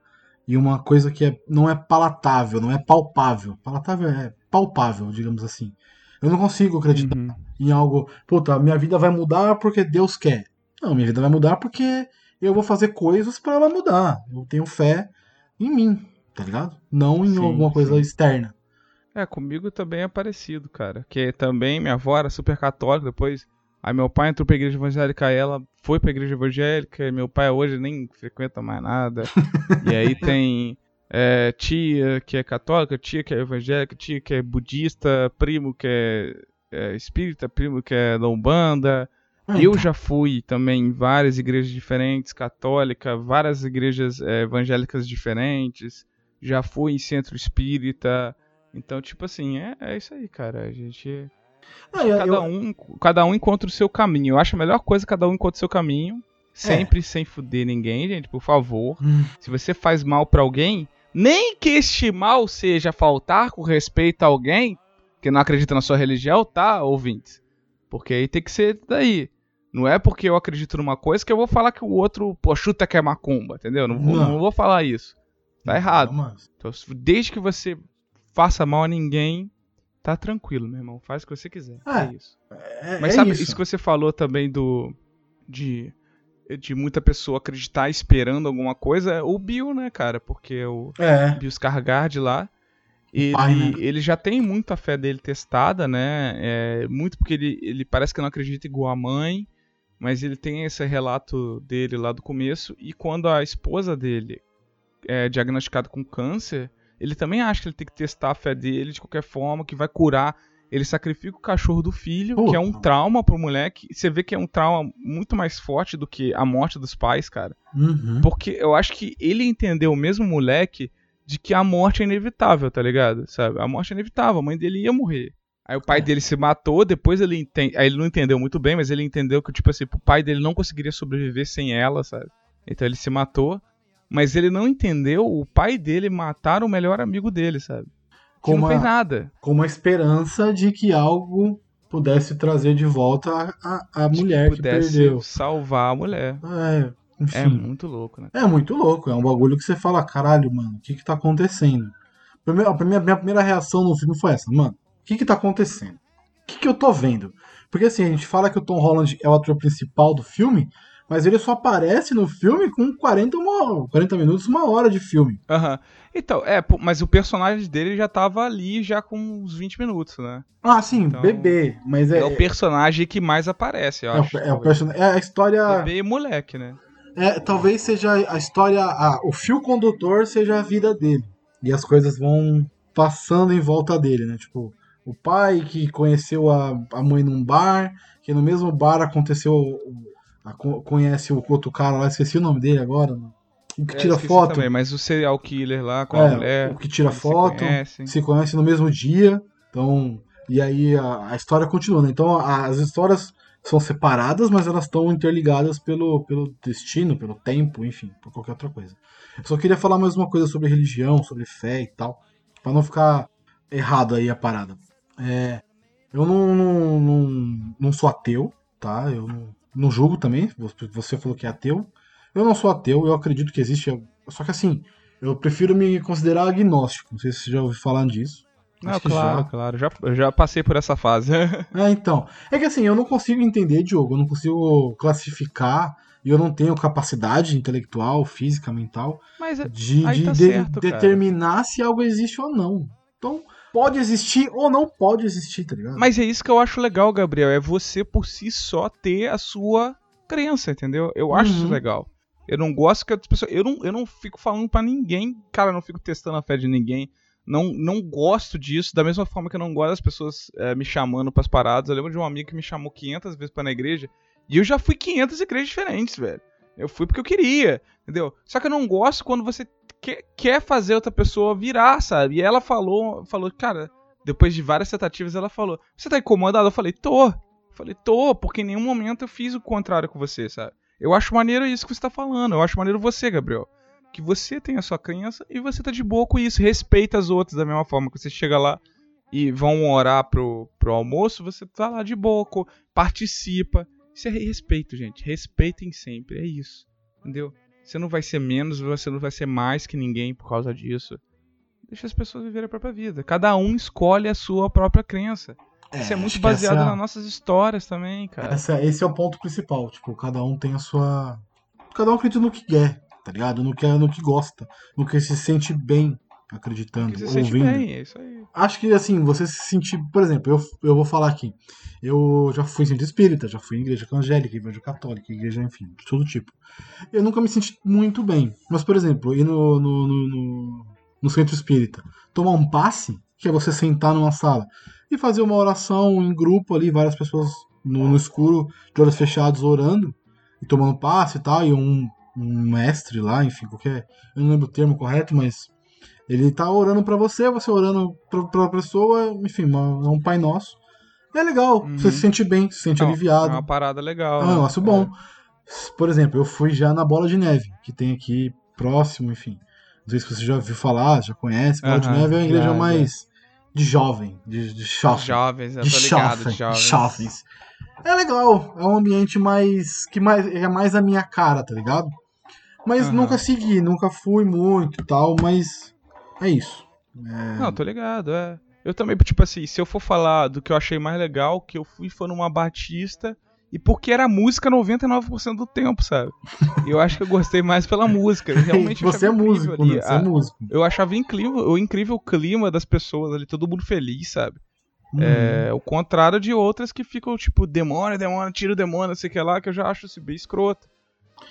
Speaker 3: em uma coisa que é, não é palatável, não é palpável. Palatável é palpável, digamos assim. Eu não consigo acreditar
Speaker 4: Uhum.
Speaker 3: em algo, puta, minha vida vai mudar porque Deus quer. Não, minha vida vai mudar porque eu vou fazer coisas pra ela mudar. Eu tenho fé em mim, tá ligado? Não em
Speaker 4: Sim,
Speaker 3: alguma coisa
Speaker 4: sim.
Speaker 3: externa.
Speaker 4: É, comigo também é parecido, cara. Que também minha avó era super católica, depois. Aí meu pai entrou pra igreja evangélica, ela foi pra igreja evangélica, e meu pai hoje nem frequenta mais nada. e aí tem é, tia que é católica, tia que é evangélica, tia que é budista, primo que é, é espírita, primo que é da Umbanda.
Speaker 3: Ah,
Speaker 4: Eu
Speaker 3: então,
Speaker 4: já fui também em várias igrejas diferentes, católica, várias igrejas eh, evangélicas diferentes. Já fui em centro espírita. Então, tipo assim, é, é isso aí, cara. A gente.
Speaker 3: ah, eu-
Speaker 4: Cada
Speaker 3: eu-
Speaker 4: um, cada um encontra o seu caminho. Eu acho a melhor coisa cada um encontra o seu caminho. Sempre sem fuder ninguém, gente, por favor.
Speaker 3: Hum,
Speaker 4: Se você faz mal pra alguém, nem que este mal seja faltar com respeito a alguém que não acredita na sua religião, tá, ouvintes? Porque aí tem que ser daí. Não é porque eu acredito numa coisa que eu vou falar que o outro, pô, chuta que é macumba, entendeu? Não vou,
Speaker 3: Não.
Speaker 4: não vou falar isso. Tá errado. Então, desde que você faça mal a ninguém, tá tranquilo, meu irmão. Faz o que você quiser.
Speaker 3: É,
Speaker 4: É isso.
Speaker 3: É,
Speaker 4: Mas
Speaker 3: é
Speaker 4: sabe,
Speaker 3: isso.
Speaker 4: isso. que você falou também do. De. De muita pessoa acreditar esperando alguma coisa, o Bill, né, cara? Porque o
Speaker 3: É,
Speaker 4: Bill Skarsgård lá, ele,
Speaker 3: pai, né?
Speaker 4: ele já tem muito a fé dele testada, né? É, muito porque ele, ele parece que não acredita igual a mãe, mas ele tem esse relato dele lá do começo. E quando a esposa dele é diagnosticada com câncer, ele também acha que ele tem que testar a fé dele de qualquer forma, que vai curar. Ele sacrifica o cachorro do filho, que é um
Speaker 3: Puta.
Speaker 4: trauma pro moleque. Você vê que é um trauma muito mais forte do que a morte dos pais, cara.
Speaker 3: uhum.
Speaker 4: Porque eu acho que ele entendeu, mesmo moleque, de que a morte é inevitável, tá ligado? Sabe? A morte é inevitável, a mãe dele ia morrer. Aí o pai
Speaker 3: É.
Speaker 4: dele se matou, depois ele entende. Aí ele não entendeu muito bem, mas ele entendeu que, tipo assim, o pai dele não conseguiria sobreviver sem ela, sabe? Então ele se matou. Mas ele não entendeu o pai dele matar o melhor amigo dele, sabe? Que
Speaker 3: Com
Speaker 4: não fez nada.
Speaker 3: com uma esperança de que algo pudesse trazer de volta a, a, mulher que
Speaker 4: pudesse
Speaker 3: perdeu.
Speaker 4: salvar a mulher.
Speaker 3: É, enfim.
Speaker 4: É muito louco, né?
Speaker 3: É muito louco, é um bagulho que você fala, caralho, mano, o que que tá acontecendo? Primeiro, a primeira, minha primeira reação no filme foi essa, mano, o que que tá acontecendo? O que que eu tô vendo? Porque assim, a gente fala que o Tom Holland é o ator principal do filme, mas ele só aparece no filme com 40, uma, 40 minutos, uma hora de filme.
Speaker 4: Aham. Então, é, mas o personagem dele já tava ali já com uns 20 minutos, né?
Speaker 3: Ah, sim,
Speaker 4: Então,
Speaker 3: bebê, mas é,
Speaker 4: É, o personagem que mais aparece, eu
Speaker 3: é,
Speaker 4: acho.
Speaker 3: é o person... é a história...
Speaker 4: Bebê e moleque, né?
Speaker 3: É, talvez seja a história, a- o fio condutor seja a vida dele. E as coisas vão passando em volta dele, né? Tipo, o pai que conheceu a, a mãe num bar, que no mesmo bar aconteceu. O- a- co- conhece o outro cara lá, esqueci o nome dele agora. O que
Speaker 4: É,
Speaker 3: tira foto.
Speaker 4: Também, mas o serial killer lá com
Speaker 3: É,
Speaker 4: a mulher.
Speaker 3: o que tira
Speaker 4: eles se
Speaker 3: foto,
Speaker 4: conhecem.
Speaker 3: se conhece no mesmo dia. Então, e aí a, a história continua, né? Então a- as histórias são separadas, mas elas estão interligadas pelo, pelo destino, pelo tempo, enfim, por qualquer outra coisa. Eu só queria falar mais uma coisa sobre religião, sobre fé e tal, pra não ficar errado aí a parada. É, eu não, não, não, não sou ateu, tá? Eu não, não julgo também. Você- falou que é ateu. Eu não sou ateu, eu acredito que existe. Só que assim, eu prefiro me considerar agnóstico. Não sei se você já ouviu falar disso.
Speaker 4: Não,
Speaker 3: Acho
Speaker 4: claro,
Speaker 3: já.
Speaker 4: claro. Já, já passei por essa fase.
Speaker 3: É, então. É que assim, eu não consigo entender, Diogo. Eu não consigo classificar. E eu não tenho capacidade intelectual, física, mental
Speaker 4: Mas
Speaker 3: de,
Speaker 4: tá
Speaker 3: de-
Speaker 4: certo, cara.
Speaker 3: determinar se algo existe ou não. Então, pode existir ou não pode existir, tá ligado?
Speaker 4: Mas é isso que eu acho legal, Gabriel. É você por si só ter a sua crença, entendeu? Eu acho isso
Speaker 3: Uhum.
Speaker 4: legal. Eu não gosto que as pessoas. Eu não, eu não fico falando pra ninguém. Cara, eu não fico testando a fé de ninguém. Não, não gosto disso. Da mesma forma que eu não gosto das pessoas eh, me chamando pras paradas. Eu lembro de um amigo que me chamou 500 vezes pra ir na igreja. E eu já fui 500 igrejas diferentes, velho. Eu fui porque eu queria, entendeu? Só que eu não gosto quando você quer, quer fazer outra pessoa virar, sabe? E ela falou, falou, cara, depois de várias tentativas, ela falou: Você tá incomodado? Eu falei: Tô. Eu falei: Tô, porque em nenhum momento eu fiz o contrário com você, sabe? Eu acho maneiro isso que você tá falando. Eu acho maneiro você, Gabriel. Que você tem a sua crença e você tá de boa com isso. Respeita as outras da mesma forma que você chega lá e vão orar pro, pro almoço, você tá lá de boa, participa. Isso é respeito, gente. Respeitem sempre. É isso. Entendeu? Você não vai ser menos, você não vai ser mais que ninguém por causa disso. Deixa as pessoas viverem a própria vida. Cada um escolhe a sua própria crença. Isso é muito baseado
Speaker 3: essa-
Speaker 4: nas nossas histórias também, cara.
Speaker 3: Essa- esse é o ponto principal. Tipo, cada um tem a sua. Cada um acredita no que quer, tá ligado? No que, no que gosta. No que se sente bem acreditando,
Speaker 4: Porque você
Speaker 3: ouvindo.
Speaker 4: bem, é isso aí.
Speaker 3: Acho que assim, você se sentir. Por exemplo, eu, eu vou falar aqui. Eu já fui centro espírita, já fui em igreja evangélica, igreja católica, igreja, enfim, de todo tipo. Eu nunca me senti muito bem. Mas, por exemplo, ir no, no, no, no- no centro espírita, tomar um passe, que é você sentar numa sala e fazer uma oração em grupo ali, várias pessoas no, no escuro, de olhos fechados, orando e tomando passe e tal, e um, um mestre lá, enfim, qualquer. Eu não lembro o termo correto, mas ele tá orando pra você, você orando pra, pra pessoa, enfim, é um Pai Nosso. É legal,
Speaker 4: Uhum.
Speaker 3: você se sente bem, se sente
Speaker 4: Não,
Speaker 3: aliviado.
Speaker 4: É uma parada legal.
Speaker 3: É um
Speaker 4: né?
Speaker 3: negócio bom. Por exemplo, eu fui já na Bola de Neve, que tem aqui próximo, enfim. Não sei se você já ouviu falar, já conhece. Bola de
Speaker 4: Aham,
Speaker 3: Neve é uma igreja
Speaker 4: já.
Speaker 3: mais de jovem, de, de
Speaker 4: É, jovens, eu
Speaker 3: de
Speaker 4: tô ligado, de jovens.
Speaker 3: É legal, é um ambiente mais que mais é mais a minha cara, tá ligado? Mas
Speaker 4: Aham.
Speaker 3: nunca segui, nunca fui muito e tal, mas é isso. É,
Speaker 4: Não, tô ligado, é. Eu também, tipo assim, se eu for falar do que eu achei mais legal, que eu fui foi numa Batista e porque era música 99% do tempo, sabe? Eu acho que eu gostei mais pela música. Realmente
Speaker 3: você é músico,
Speaker 4: ali.
Speaker 3: né? Você é
Speaker 4: Ah,
Speaker 3: músico.
Speaker 4: Eu achava incrível, o incrível clima das pessoas ali, todo mundo feliz, sabe?
Speaker 3: Uhum.
Speaker 4: É, o contrário de outras que ficam, tipo, demônio, demônio, tira o demônio, sei o que lá, que eu já acho isso bem escroto.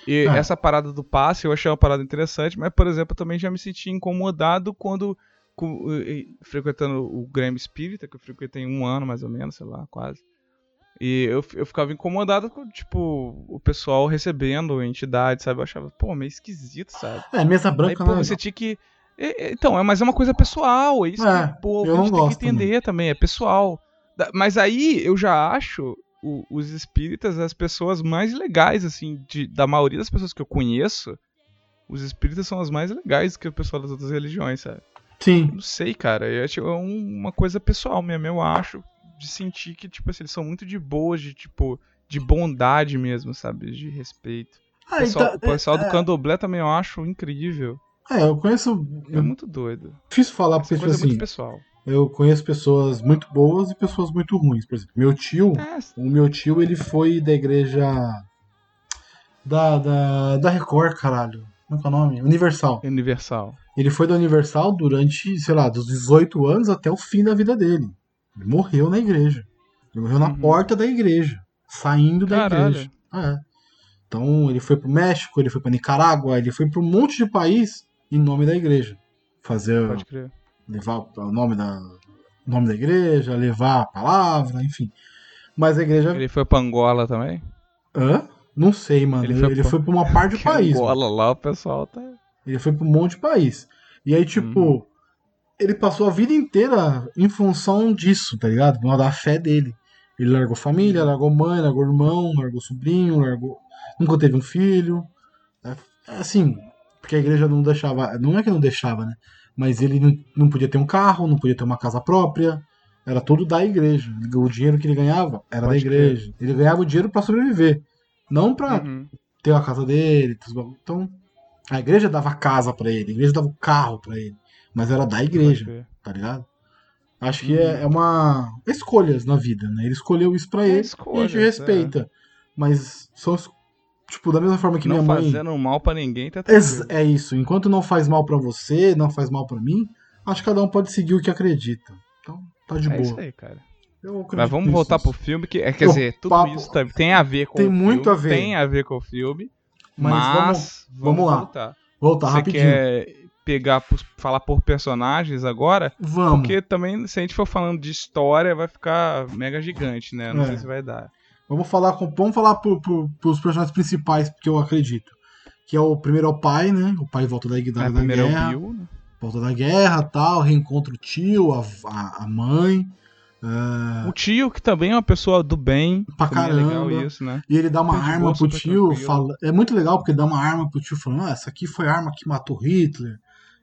Speaker 4: E
Speaker 3: É.
Speaker 4: essa parada do passe eu achei uma parada interessante, mas, por exemplo, eu também já me senti incomodado quando, com- frequentando o Grêmio Espírita, que eu frequentei um ano mais ou menos, sei lá, quase. E eu, eu ficava incomodado com, tipo, o pessoal recebendo entidade, sabe? Eu achava, pô, meio esquisito, sabe?
Speaker 3: É, mesa
Speaker 4: Aí,
Speaker 3: branca,
Speaker 4: pô,
Speaker 3: né?
Speaker 4: você tinha que. é, é, Então, é, mas é uma coisa pessoal, é isso
Speaker 3: É,
Speaker 4: que pô,
Speaker 3: eu
Speaker 4: a
Speaker 3: não
Speaker 4: gente tem que entender também. é pessoal. Mas aí eu já acho o- os espíritas as pessoas mais legais, assim, de- da maioria das pessoas que eu conheço. Os espíritas são as mais legais que o pessoal das outras religiões, sabe?
Speaker 3: Sim.
Speaker 4: Eu não sei, cara. Eu acho- é um- uma coisa pessoal mesmo, eu acho. De sentir que, tipo assim, eles são muito de boas, de tipo, de bondade mesmo, sabe? De respeito. O
Speaker 3: Ah,
Speaker 4: pessoal,
Speaker 3: então,
Speaker 4: o pessoal do
Speaker 3: é,
Speaker 4: candomblé também eu acho incrível.
Speaker 3: É, eu conheço.
Speaker 4: É
Speaker 3: É
Speaker 4: muito doido.
Speaker 3: difícil falar,
Speaker 4: Essa
Speaker 3: porque, tipo
Speaker 4: coisa é muito
Speaker 3: assim,
Speaker 4: pessoal.
Speaker 3: Eu conheço pessoas muito boas e pessoas muito ruins. Por exemplo, meu tio,
Speaker 4: É,
Speaker 3: o meu tio, ele foi da igreja. Da, da, da Record, caralho. Como é que é o nome? Universal.
Speaker 4: universal.
Speaker 3: Ele foi da Universal durante, sei lá, dos 18 anos até o fim da vida dele. Ele morreu na igreja. Ele morreu na
Speaker 4: Uhum.
Speaker 3: porta da igreja. Saindo da
Speaker 4: Caralho.
Speaker 3: igreja. É. Então ele foi pro México, ele foi pra Nicarágua, ele foi pra um monte de país em nome da igreja. Fazer.
Speaker 4: Pode crer.
Speaker 3: Levar o nome da. o nome da igreja, levar a palavra, enfim. Mas a igreja.
Speaker 4: Ele foi pra Angola também?
Speaker 3: Hã? Não sei, mano.
Speaker 4: Ele
Speaker 3: Ele,
Speaker 4: foi
Speaker 3: ele
Speaker 4: pra-
Speaker 3: foi pra uma parte do país. mano.
Speaker 4: Angola lá, o pessoal tá.
Speaker 3: Ele foi pra um monte de país. E aí, tipo,
Speaker 4: Uhum.
Speaker 3: ele passou a vida inteira em função disso, tá ligado? Da fé dele. Ele largou família, largou mãe, largou irmão, largou sobrinho, largou. Nunca teve um filho. É, é assim, porque a igreja não deixava. Não é que não deixava, né? Mas ele não, não podia ter um carro, não podia ter uma casa própria. Era tudo da igreja. O dinheiro que ele ganhava era
Speaker 4: Pode
Speaker 3: da igreja. Ele ganhava o dinheiro pra sobreviver. Não pra
Speaker 4: Uhum.
Speaker 3: ter a casa dele. Então, a igreja dava casa pra ele, a igreja dava o carro pra ele. Mas era da igreja, tá ligado? Acho que é, é uma. Escolhas na vida, né? Ele escolheu isso pra
Speaker 4: É
Speaker 3: ele e a
Speaker 4: escolhas,
Speaker 3: gente respeita. Mas são. Tipo, da mesma forma que
Speaker 4: Não
Speaker 3: minha mãe.
Speaker 4: fazendo mal pra ninguém, tá tranquilo.
Speaker 3: É isso. Enquanto não faz mal pra você, não faz mal pra mim, acho que cada um pode seguir o que acredita. Então, tá de
Speaker 4: É
Speaker 3: boa.
Speaker 4: isso aí, cara. Mas vamos voltar pro filme, que é, quer dizer, tudo
Speaker 3: papo-
Speaker 4: isso tam- tem a ver com
Speaker 3: Tem
Speaker 4: o
Speaker 3: muito
Speaker 4: filme,
Speaker 3: a ver.
Speaker 4: Tem a ver com o filme,
Speaker 3: Mas
Speaker 4: mas,
Speaker 3: vamos lá.
Speaker 4: voltar.
Speaker 3: Voltar
Speaker 4: Você
Speaker 3: rapidinho.
Speaker 4: quer pegar, falar por personagens agora?
Speaker 3: Vamos.
Speaker 4: Porque também, se a gente for falando de história, vai ficar mega gigante, né? Não
Speaker 3: É.
Speaker 4: sei se vai dar.
Speaker 3: Vamos falar com, vamos falar pro, pro, pros personagens principais, porque eu acredito. Que é o primeiro é o pai, né? O pai volta da, da,
Speaker 4: É,
Speaker 3: da
Speaker 4: é
Speaker 3: guerra.
Speaker 4: o Bill, né?
Speaker 3: Volta da guerra tal, reencontra o tio, a, a, a mãe. é,
Speaker 4: O tio, que também é uma pessoa do bem.
Speaker 3: Pra
Speaker 4: é legal
Speaker 3: caramba.
Speaker 4: isso, né?
Speaker 3: e ele dá uma arma pro tio. Fala, é muito legal porque ele dá uma arma pro tio falando: ah, essa aqui foi a arma que matou Hitler.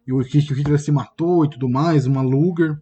Speaker 3: E o, que o Hitler se matou e tudo mais, uma Luger.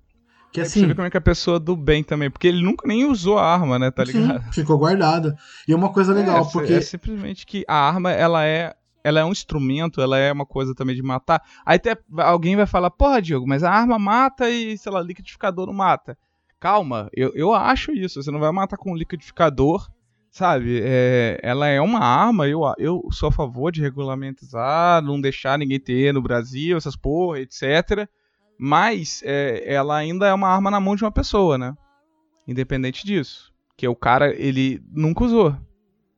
Speaker 3: Que
Speaker 4: É pra você
Speaker 3: assim.
Speaker 4: ver como é que é a pessoa do bem também, porque ele nunca nem usou a arma, né? Tá
Speaker 3: sim,
Speaker 4: ligado?
Speaker 3: ficou guardada. E é uma coisa legal,
Speaker 4: é,
Speaker 3: porque.
Speaker 4: é simplesmente que a arma, ela é. Ela é um instrumento, ela é uma coisa também de matar. Aí até alguém vai falar, porra, Diogo, mas a arma mata e, sei lá, liquidificador não mata. Calma, eu, eu acho isso. Você não vai matar com liquidificador, sabe? É, ela é uma arma, eu, eu sou a favor de regulamentizar, não deixar ninguém ter no Brasil, essas porra, etc. Mas é, ela ainda é uma arma na mão de uma pessoa, né? Independente disso. Que o cara, ele nunca usou.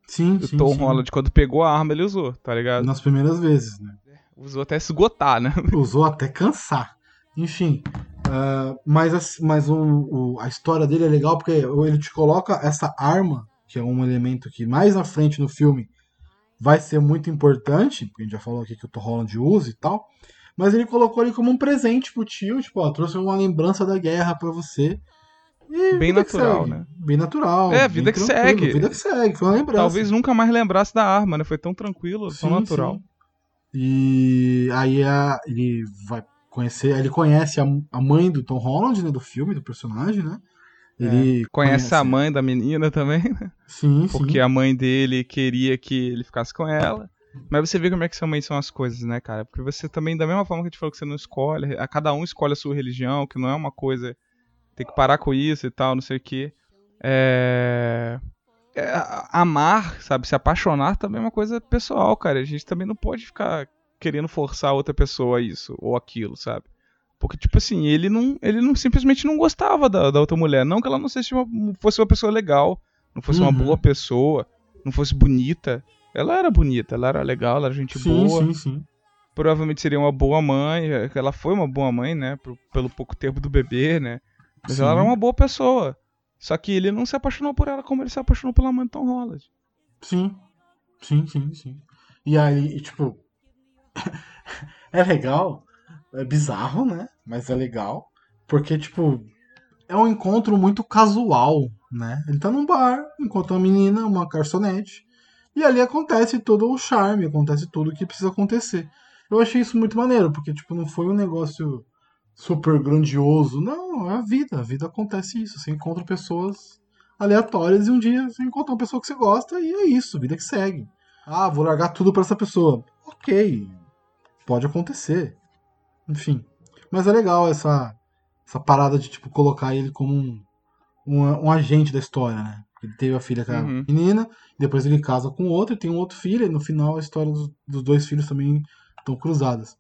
Speaker 3: Sim,
Speaker 4: O
Speaker 3: sim.
Speaker 4: Tom
Speaker 3: sim.
Speaker 4: Holland, quando pegou a arma, ele usou, tá ligado?
Speaker 3: Nas primeiras vezes, né?
Speaker 4: Usou até esgotar, né?
Speaker 3: usou até cansar. Enfim, ah, mas, as- mas o, o- a história dele é legal porque ele te coloca essa arma, que é um elemento que mais na frente no filme vai ser muito importante, porque a gente já falou aqui que o Tom Holland usa e tal, mas ele colocou ele como um presente pro tio, tipo, ó, trouxe uma lembrança da guerra pra você. E
Speaker 4: Bem natural, né?
Speaker 3: Bem natural.
Speaker 4: É, vida que segue.
Speaker 3: Vida que segue, foi uma lembrança.
Speaker 4: Talvez nunca mais lembrasse da arma, né? Foi tão tranquilo, tão
Speaker 3: Sim,
Speaker 4: natural.
Speaker 3: sim. E aí a- ele vai conhecer, ele conhece a, a mãe do Tom Holland, né, do filme, do personagem, né? Ele
Speaker 4: É, Conhece a mãe da menina também, né?
Speaker 3: Sim,
Speaker 4: Porque
Speaker 3: sim.
Speaker 4: a mãe dele queria que ele ficasse com ela. Mas você vê como é que são as coisas, né, cara? Porque você também, da mesma forma que a gente falou que você não escolhe, a cada um escolhe a sua religião, que não é uma coisa. Tem que parar com isso e tal, não sei o quê. É... é, amar, sabe? Se apaixonar também é uma coisa pessoal, cara. A gente também não pode ficar querendo forçar outra pessoa a isso ou aquilo, sabe? Porque, tipo assim, ele não, ele não simplesmente não gostava da, da outra mulher. Não que ela não seja uma- fosse uma pessoa legal, não fosse uma
Speaker 3: Uhum.
Speaker 4: boa pessoa, não fosse bonita. Ela era bonita, ela era legal, ela era gente
Speaker 3: Sim,
Speaker 4: boa.
Speaker 3: sim, sim.
Speaker 4: Provavelmente seria uma boa mãe. é, Ela foi uma boa mãe, né? pro- pelo pouco tempo do bebê, né? Mas
Speaker 3: Sim.
Speaker 4: ela era uma boa pessoa. Só que ele não se apaixonou por ela como ele se apaixonou pela mãe do Tom Holland.
Speaker 3: Sim. Sim, sim, sim. E aí, tipo. é legal. É bizarro, né? Mas é legal. Porque, tipo, é um encontro muito casual, né? Ele tá num bar, encontra uma menina, uma garçonete. E ali acontece todo o charme, acontece tudo o que precisa acontecer. Eu achei isso muito maneiro, porque, tipo, não foi um negócio super grandioso. Não, é a vida. A vida acontece isso. Você encontra pessoas aleatórias e um dia você encontra uma pessoa que você gosta e é isso, vida que segue. Ah, vou largar tudo pra essa pessoa. Ok, pode acontecer. Enfim. Mas é legal essa, essa parada de tipo colocar ele como um, um, um agente da história, né? Ele teve a filha com a
Speaker 4: Uhum.
Speaker 3: menina, depois ele casa com outra e tem um outro filho, e no final a história dos, dos dois filhos também estão cruzadas.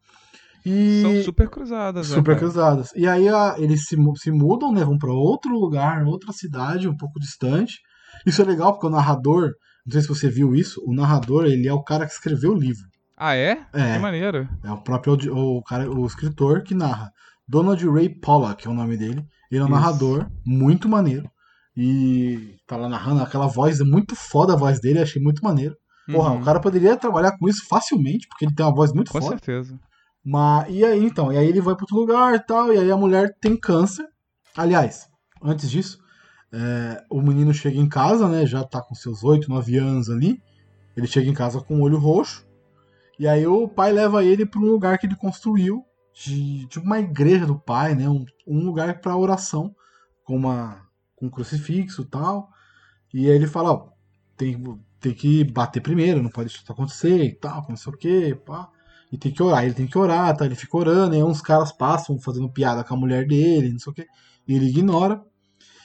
Speaker 3: E
Speaker 4: São super cruzadas, né?
Speaker 3: super
Speaker 4: cara?
Speaker 3: cruzadas. E aí a- eles se, se mudam, né? Vão pra outro lugar, outra cidade, um pouco distante. Isso é legal porque o narrador, não sei se você viu isso, o narrador, ele é o cara que escreveu o livro.
Speaker 4: Ah, é?
Speaker 3: É.
Speaker 4: Que maneiro.
Speaker 3: É o próprio o cara, o escritor que narra. Donald Ray Pollock é o nome dele. Ele é um
Speaker 4: Isso.
Speaker 3: narrador, muito maneiro. E tá lá narrando, aquela voz é muito foda a voz dele, achei muito maneiro. Porra,
Speaker 4: Uhum.
Speaker 3: o cara poderia trabalhar com isso facilmente, porque ele tem uma voz muito
Speaker 4: Com
Speaker 3: foda.
Speaker 4: certeza.
Speaker 3: Mas, e aí então? E aí ele vai para outro lugar e tal, e aí a mulher tem câncer. Aliás, antes disso, é, o menino chega em casa, né? Já tá com seus 8, 9 anos ali. Ele chega em casa com o olho roxo. E aí o pai leva ele para um lugar que ele construiu, de, tipo uma igreja do pai, né? Um, um lugar para oração, com, uma, com crucifixo e tal. E aí ele fala, ó, tem, tem que bater primeiro, não pode isso acontecer e tal, não sei o que, pá. E tem que orar, ele tem que orar, tá? Ele fica orando, e aí uns caras passam fazendo piada com a mulher dele, não sei o que. E ele ignora.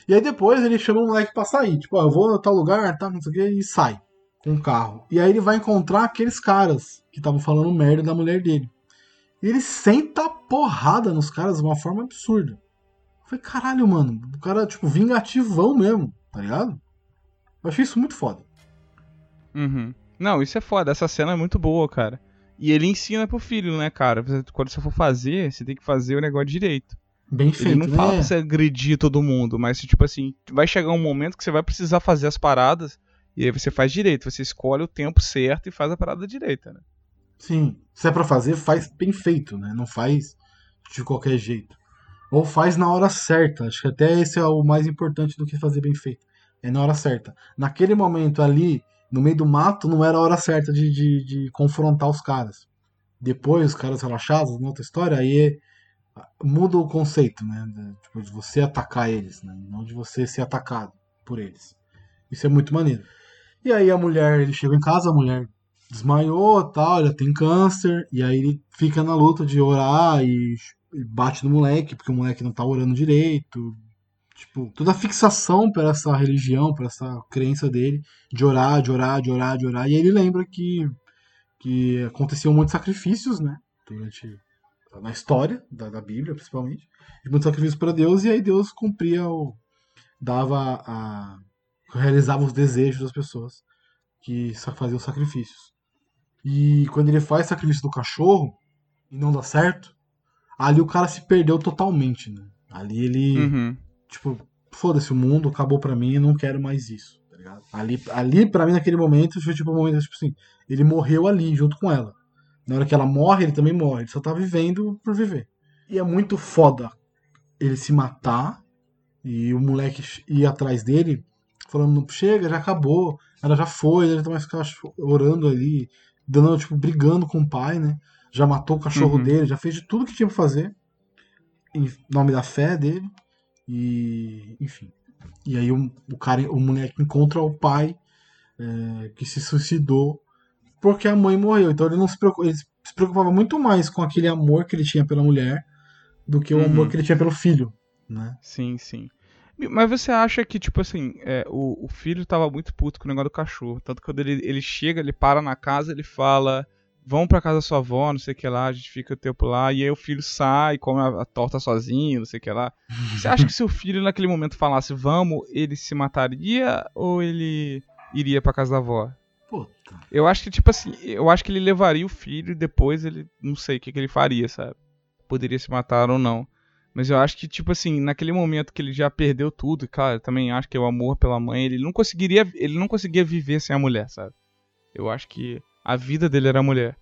Speaker 3: E aí depois ele chama o moleque pra sair. Tipo, ó, eu vou a tal lugar, tá? Não sei o que, e sai com o carro. E aí ele vai encontrar aqueles caras que estavam falando merda da mulher dele. E ele senta a porrada nos caras de uma forma absurda. Falei, caralho, mano, o cara, tipo, vingativão mesmo, tá ligado? Eu achei isso muito foda.
Speaker 4: Uhum. Não, isso é foda. Essa cena é muito boa, cara. E ele ensina pro filho, né, cara? Quando você for fazer, você tem que fazer o negócio direito.
Speaker 3: Bem
Speaker 4: Ele
Speaker 3: feito,
Speaker 4: não
Speaker 3: né?
Speaker 4: fala pra você agredir todo mundo, mas tipo assim, vai chegar um momento que você vai precisar fazer as paradas e aí você faz direito. Você escolhe o tempo certo e faz a parada direita, né?
Speaker 3: Sim, se é pra fazer, faz bem feito, né? Não faz de qualquer jeito. Ou faz na hora certa. Acho que até esse é o mais importante do que fazer bem feito. É na hora certa. Naquele momento ali, no meio do mato, não era a hora certa de, de, de confrontar os caras. Depois, os caras relaxados, na outra história, aí é- muda o conceito, né? De, tipo, de você atacar eles, né? Não de você ser atacado por eles. Isso é muito maneiro. E aí a mulher, ele chega em casa, a mulher desmaiou tal, ela tem câncer, e aí ele fica na luta de orar e, e bate no moleque, porque o moleque não tá orando direito. Tipo, toda a fixação por essa religião, por essa crença dele, de orar, de orar, de orar, de orar. E ele lembra que, que aconteciam muitos sacrifícios, né? Durante. Na história da, da Bíblia, principalmente. E muitos sacrifícios para Deus, e aí Deus cumpria o. dava a. realizava os desejos das pessoas que faziam os sacrifícios. E quando ele faz sacrifício do cachorro e não dá certo, ali o cara se perdeu totalmente, né? Ali ele,
Speaker 4: Uhum.
Speaker 3: tipo, foda-se o mundo, acabou pra mim, eu não quero mais isso, tá ligado? Ali, ali pra mim, naquele momento, foi tipo um momento, tipo assim, ele morreu ali, junto com ela. Na hora que ela morre, ele também morre, ele só tá vivendo por viver. E é muito foda ele se matar e o moleque ir atrás dele, falando, chega, já acabou, ela já foi, ele tá mais orando ali, dando, tipo, brigando com o pai, né? Já matou o cachorro
Speaker 4: Uhum.
Speaker 3: dele, já fez de tudo que tinha pra fazer, em nome da fé dele, e enfim. E aí o, o cara, o moleque encontra o pai é, que se suicidou porque a mãe morreu. Então ele não se preocupa, ele se preocupava muito mais com aquele amor que ele tinha pela mulher do que o
Speaker 4: Uhum.
Speaker 3: amor que ele tinha pelo filho, né?
Speaker 4: Sim, sim. Mas você acha que, tipo assim, é, o, o filho tava muito puto com o negócio do cachorro. Tanto que quando ele, ele chega, ele para na casa, ele fala: Vamos pra casa da sua avó, não sei o que lá, a gente fica o tempo lá. E aí o filho sai, come a, a torta sozinho, não sei o que lá. Você acha que se o filho naquele momento falasse vamos, ele se mataria ou ele iria pra casa da avó?
Speaker 3: Puta.
Speaker 4: Eu acho que, tipo assim, eu acho que ele levaria o filho e depois ele. Não sei o que, que ele faria, sabe? Poderia se matar ou não. Mas eu acho que, tipo assim, naquele momento que ele já perdeu tudo, cara, eu também acho que é o amor pela mãe, ele não conseguiria. Ele não conseguia viver sem a mulher, sabe? Eu acho que a vida dele era a mulher.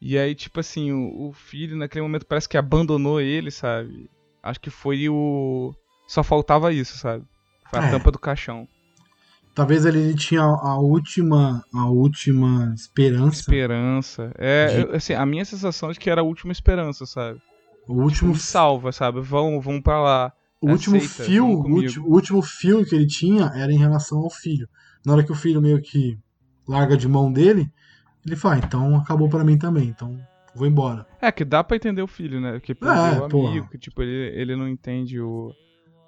Speaker 4: E aí, tipo assim, o, o filho naquele momento parece que abandonou ele, sabe? Acho que foi o. Só faltava isso, sabe? Foi a
Speaker 3: É.
Speaker 4: tampa do caixão.
Speaker 3: Talvez ele, tinha a última, a última esperança,
Speaker 4: Esperança. É,
Speaker 3: De-
Speaker 4: assim, a minha sensação é de que era a última esperança, sabe?
Speaker 3: o último,
Speaker 4: Me salva, sabe? Vão, vão pra lá.
Speaker 3: o último
Speaker 4: aceita,
Speaker 3: fio, o último fio que ele tinha era em relação ao filho. Na hora que o filho meio que larga de mão dele, ele fala, "Ah, então acabou pra mim também, então vou embora.
Speaker 4: É, que dá pra entender o filho, né? Que perdeu
Speaker 3: É,
Speaker 4: o
Speaker 3: porra.
Speaker 4: amigo, que tipo, ele, ele não entende o,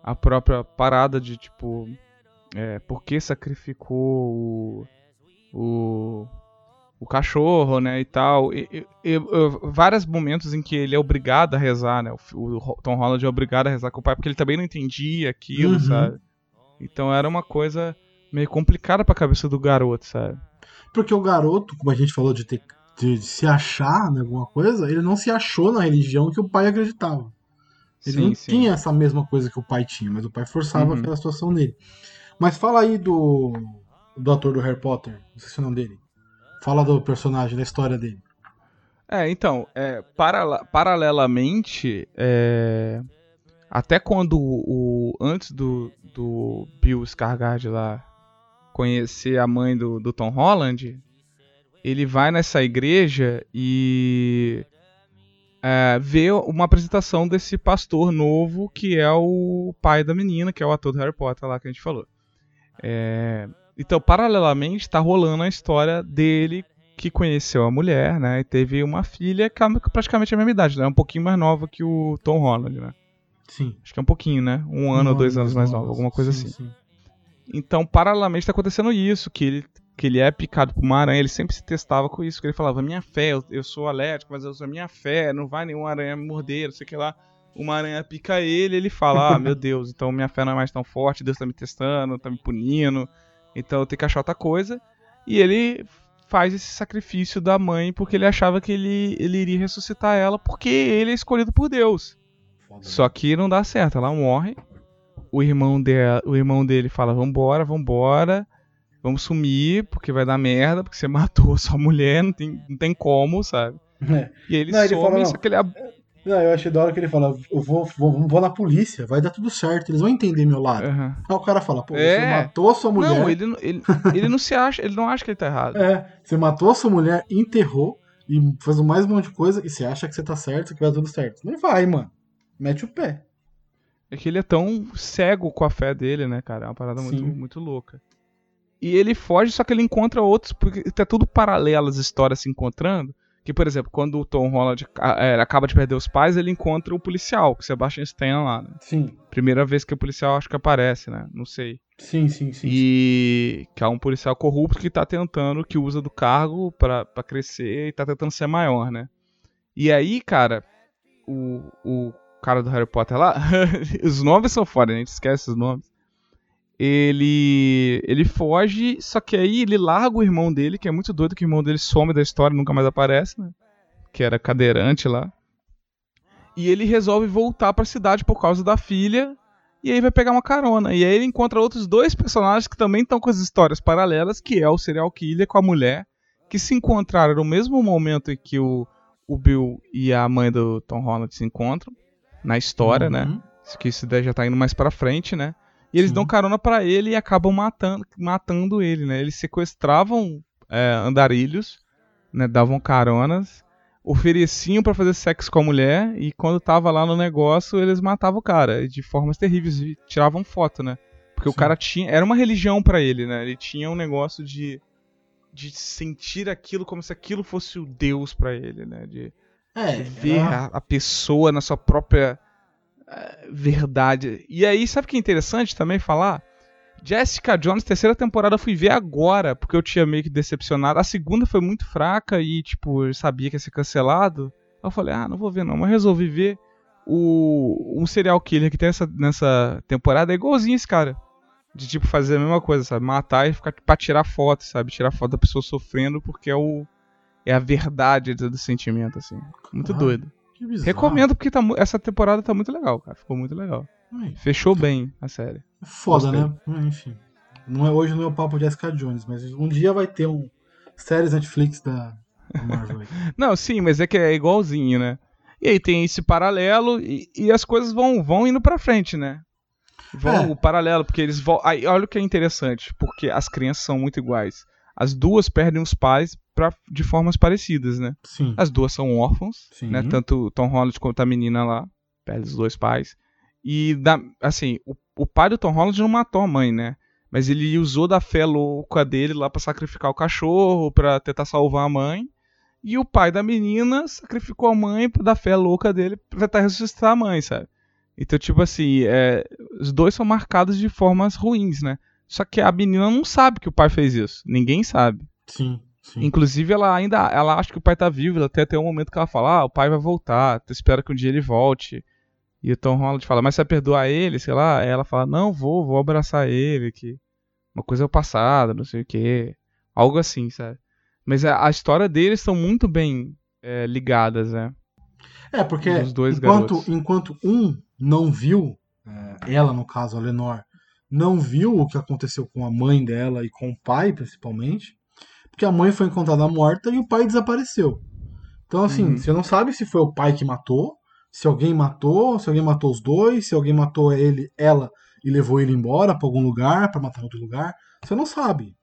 Speaker 4: a própria parada de, tipo, é, por que sacrificou o, o, o cachorro, né, e tal. E, e- e- vários momentos em que ele é obrigado a rezar, né? O, o Tom Holland é obrigado a rezar com o pai, porque ele também não entendia aquilo,
Speaker 3: Uhum.
Speaker 4: sabe? Então era uma coisa meio complicada pra cabeça do garoto, sabe?
Speaker 3: Porque o garoto, como a gente falou de ter de se achar em alguma coisa, ele não se achou na religião que o pai acreditava. Ele
Speaker 4: Sim,
Speaker 3: não
Speaker 4: sim.
Speaker 3: tinha essa mesma coisa que o pai tinha, mas o pai forçava
Speaker 4: Uhum.
Speaker 3: aquela situação dele. Mas fala aí do, do ator do Harry Potter, não sei se é o nome dele. Fala do personagem, da história dele.
Speaker 4: É, então, é, parala- paralelamente, é, até quando o, antes do, do Bill Skarsgård lá conhecer a mãe do, do Tom Holland, ele vai nessa igreja e é, vê uma apresentação desse pastor novo que é o pai da menina, que é o ator do Harry Potter lá que a gente falou. É, então, paralelamente, tá rolando a história dele que conheceu a mulher, né? E teve uma filha que é praticamente a mesma idade, né? Um pouquinho mais nova que o Tom Holland, né?
Speaker 3: Sim.
Speaker 4: Acho que é um pouquinho, né? Um ano ou dois anos mais nova, alguma coisa
Speaker 3: Sim,
Speaker 4: assim.
Speaker 3: sim.
Speaker 4: Então, paralelamente, tá acontecendo isso, que ele, que ele é picado por uma aranha, ele sempre se testava com isso, que ele falava, minha fé, eu, eu sou alérgico, mas eu uso a minha fé, não vai nenhuma aranha me morder, não sei o que lá. Uma aranha pica ele, ele fala, ah, meu Deus, então minha fé não é mais tão forte, Deus tá me testando, tá me punindo, então eu tenho que achar outra coisa. E ele faz esse sacrifício da mãe porque ele achava que ele, ele iria ressuscitar ela porque ele é escolhido por Deus.
Speaker 3: Foda,
Speaker 4: Só que não dá certo, ela morre. O irmão, de, o irmão dele fala: Vambora, vambora, vamos sumir, porque vai dar merda, porque você matou sua mulher, não tem, não tem como, sabe?
Speaker 3: É.
Speaker 4: E ele
Speaker 3: Não, ele
Speaker 4: some,
Speaker 3: fala, não.
Speaker 4: só que ele ab-
Speaker 3: Não, eu achei da hora que ele fala, eu vou, vou, vou na polícia, vai dar tudo certo, eles vão entender meu lado.
Speaker 4: Aham.
Speaker 3: Aí o cara fala, pô,
Speaker 4: É.
Speaker 3: você matou a sua mulher.
Speaker 4: Não, ele, não- ele, ele não se acha, ele não acha que ele tá errado.
Speaker 3: É, você matou a sua mulher, enterrou e fez mais um monte de coisa e você acha que você tá certo, que vai dar tudo certo. Não vai, mano. Mete o pé.
Speaker 4: É que ele é tão cego com a fé dele, né, cara? É uma parada muito,
Speaker 3: Sim.
Speaker 4: muito louca. E ele foge, só que ele encontra outros, porque tá tudo paralelo as histórias se encontrando. Que, por exemplo, quando o Tom Holland é, acaba de perder os pais, ele encontra o policial, que o Sebastian Stan lá, né?
Speaker 3: Sim,
Speaker 4: Primeira vez que o policial acho que aparece, né? Não sei.
Speaker 3: sim, sim, sim.
Speaker 4: E que é um policial corrupto que tá tentando, que usa do cargo pra, pra crescer e tá tentando ser maior, né? E aí, cara, o, o cara do Harry Potter lá, os nomes são foda, a gente esquece os nomes. Ele ele foge, só que aí ele larga o irmão dele, que é muito doido, que o irmão dele some da história nunca mais aparece, né? Que era cadeirante lá. E ele resolve voltar pra cidade por causa da filha e aí vai pegar uma carona. E aí ele encontra outros dois personagens que também estão com as histórias paralelas, que é o serial killer com a mulher, que se encontraram no mesmo momento em que o, o Bill e a mãe do Tom Holland se encontram, na história, né?
Speaker 3: Uhum.
Speaker 4: Isso que isso daí já tá indo mais pra frente, né? E eles
Speaker 3: Sim.
Speaker 4: dão carona pra ele e acabam matando, matando ele, né? Eles sequestravam é, andarilhos, né? Davam caronas, ofereciam pra fazer sexo com a mulher e quando tava lá no negócio eles matavam o cara de formas terríveis e tiravam foto, né? Porque o
Speaker 3: Sim.
Speaker 4: cara tinha, era uma religião pra ele, né? Ele tinha um negócio de de sentir aquilo como se aquilo fosse o Deus pra ele, né? De
Speaker 3: É,
Speaker 4: ver a, a pessoa na sua própria eh, verdade. E aí, sabe o que é interessante também falar? Jessica Jones, terceira temporada, eu fui ver agora, porque eu tinha meio que decepcionado. A segunda foi muito fraca e, tipo, eu sabia que ia ser cancelado. Eu falei, ah, não vou ver não, mas resolvi ver. O, um serial killer que tem essa, nessa temporada é igualzinho esse cara. De, tipo, fazer a mesma coisa, sabe? Matar e ficar pra tirar foto, sabe? Tirar foto da pessoa sofrendo porque é o... É a verdade do, sentimento, assim. Muito
Speaker 3: Ah,
Speaker 4: doido.
Speaker 3: que bizarro.
Speaker 4: Recomendo porque tá, essa temporada tá muito legal, cara. Ficou muito legal.
Speaker 3: Ai,
Speaker 4: Fechou bem a série.
Speaker 3: Foda,
Speaker 4: Gostei.
Speaker 3: né? Ah, Enfim. Não é, hoje não é o papo de Jessica Jones, mas um dia vai ter um séries Netflix da da Marvel.
Speaker 4: Não, sim, mas é que é igualzinho, né? E aí tem esse paralelo e, e as coisas vão, vão indo pra frente, né? Vão
Speaker 3: É.
Speaker 4: o paralelo, porque eles vão. Aí, olha o que é interessante, porque as crianças são muito iguais. As duas perdem os pais pra, de formas parecidas, né?
Speaker 3: Sim.
Speaker 4: As duas são órfãos,
Speaker 3: Sim.
Speaker 4: né? Tanto o Tom Holland quanto a menina lá. Perde os dois pais. E, da, assim, o, o pai do Tom Holland não matou a mãe, né? Mas ele usou da fé louca dele lá pra sacrificar o cachorro, pra tentar salvar a mãe. E o pai da menina sacrificou a mãe da fé louca dele pra tentar ressuscitar a mãe, sabe? Então, tipo assim, é, os dois são marcados de formas ruins, né? Só que a menina não sabe que o pai fez isso. Ninguém sabe.
Speaker 3: Sim. Sim.
Speaker 4: Inclusive, ela ainda ela acha que o pai tá vivo, ela até tem um momento que ela fala, ah, o pai vai voltar, tu espera que um dia ele volte. E o Tom Holland fala, mas você vai perdoar ele, sei lá? Aí ela fala, não, vou, vou abraçar ele, que uma coisa é o passado, não sei o quê. Algo assim, sabe? Mas a, a história deles estão muito bem é, ligadas, né?
Speaker 3: É, porque enquanto,
Speaker 4: garotos.
Speaker 3: enquanto um não viu, é, ela no caso, a Lenor, não viu o que aconteceu com a mãe dela e com o pai, principalmente, porque a mãe foi encontrada morta e o pai desapareceu. Então, assim,
Speaker 4: Uhum.
Speaker 3: você não sabe se foi o pai que matou, se alguém matou, se alguém matou os dois, se alguém matou ele, ela e levou ele embora pra algum lugar, pra matar em outro lugar. Você não sabe.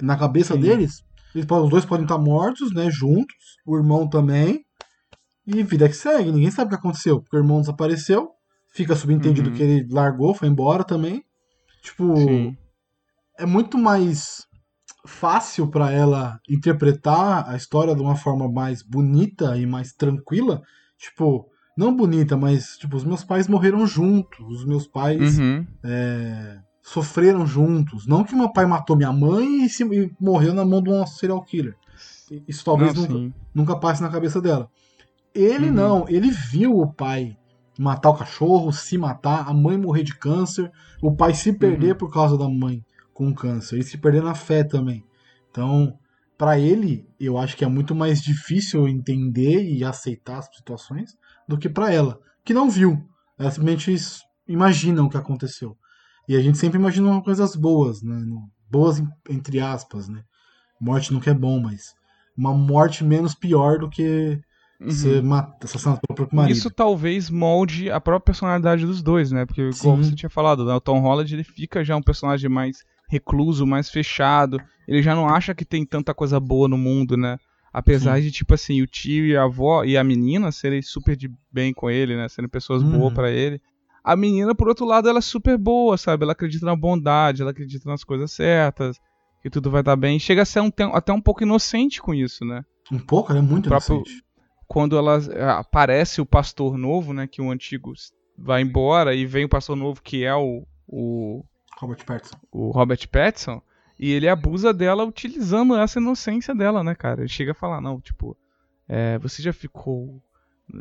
Speaker 3: Na cabeça
Speaker 4: Sim.
Speaker 3: deles, eles os dois podem estar mortos, né, juntos, o irmão também. E vida que segue, ninguém sabe o que aconteceu, porque o irmão desapareceu, fica subentendido
Speaker 4: Uhum.
Speaker 3: que ele largou, foi embora também. Tipo,
Speaker 4: Sim.
Speaker 3: é muito mais fácil pra ela interpretar a história de uma forma mais bonita e mais tranquila. Tipo, não bonita, mas tipo, os meus pais morreram juntos, os meus pais
Speaker 4: Uhum.
Speaker 3: é, sofreram juntos. Não que meu pai matou minha mãe e, se- e morreu na mão de um serial killer. Isso talvez
Speaker 4: Não,
Speaker 3: nunca, nunca passe na cabeça dela. Ele
Speaker 4: Uhum.
Speaker 3: não, ele viu o pai matar o cachorro, se matar, a mãe morrer de câncer, o pai se perder
Speaker 4: Uhum.
Speaker 3: por causa da mãe com câncer e se perder na fé também. Então, pra ele, eu acho que é muito mais difícil entender e aceitar as situações do que pra ela, que não viu. Ela simplesmente imagina o que aconteceu. E a gente sempre imagina coisas boas, né? Boas entre aspas, né? Morte nunca é bom, mas uma morte menos pior do que
Speaker 4: Uhum.
Speaker 3: ser mata, assassinado pelo próprio marido.
Speaker 4: Isso talvez molde a própria personalidade dos dois, né? Porque, como
Speaker 3: Sim.
Speaker 4: você tinha falado, né? o Tom Holland ele fica já um personagem mais recluso, mais fechado. Ele já não acha que tem tanta coisa boa no mundo, né? Apesar de, tipo assim, o tio e a avó e a menina serem super de bem com ele, né? Serem pessoas
Speaker 3: Uhum.
Speaker 4: boas pra ele. A menina, por outro lado, ela é super boa, sabe? Ela acredita na bondade, ela acredita nas coisas certas, que tudo vai dar bem. Chega a ser um, até um pouco inocente com isso, né?
Speaker 3: Um pouco, ela é muito
Speaker 4: O próprio-
Speaker 3: inocente.
Speaker 4: Quando ela eh, aparece o pastor novo, né, que o antigo vai embora e vem o pastor novo que é o, o,
Speaker 3: Robert Pattinson.
Speaker 4: o Robert Pattinson e ele abusa dela utilizando essa inocência dela, né, cara? Ele chega a falar, não, tipo, é, você já ficou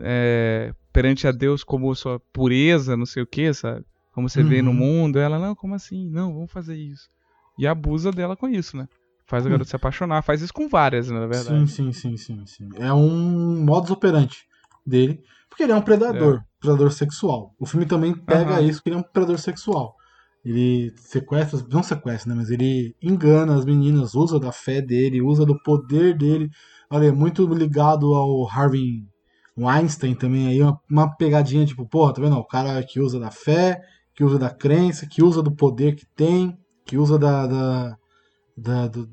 Speaker 4: é, perante a Deus como sua pureza, não sei o que, sabe? Como você vê no
Speaker 3: Uhum.
Speaker 4: mundo. Ela, não, como assim? Não, vamos fazer isso. E abusa dela com isso, né? Faz a
Speaker 3: Hum.
Speaker 4: garota se apaixonar. Faz isso com várias, né, na verdade.
Speaker 3: Sim, sim, sim, sim, sim. É um modus operandi dele. Porque ele é um predador, predador sexual. O filme também pega isso, que ele é um predador sexual. Ele sequestra, não sequestra, né? Mas ele engana as meninas, usa da fé dele, usa do poder dele. Olha, é muito ligado ao Harvey Weinstein também aí, uma, uma pegadinha tipo, porra, tá vendo? O cara que usa da fé, que usa da crença, que usa do poder que tem, que usa da, da, da- do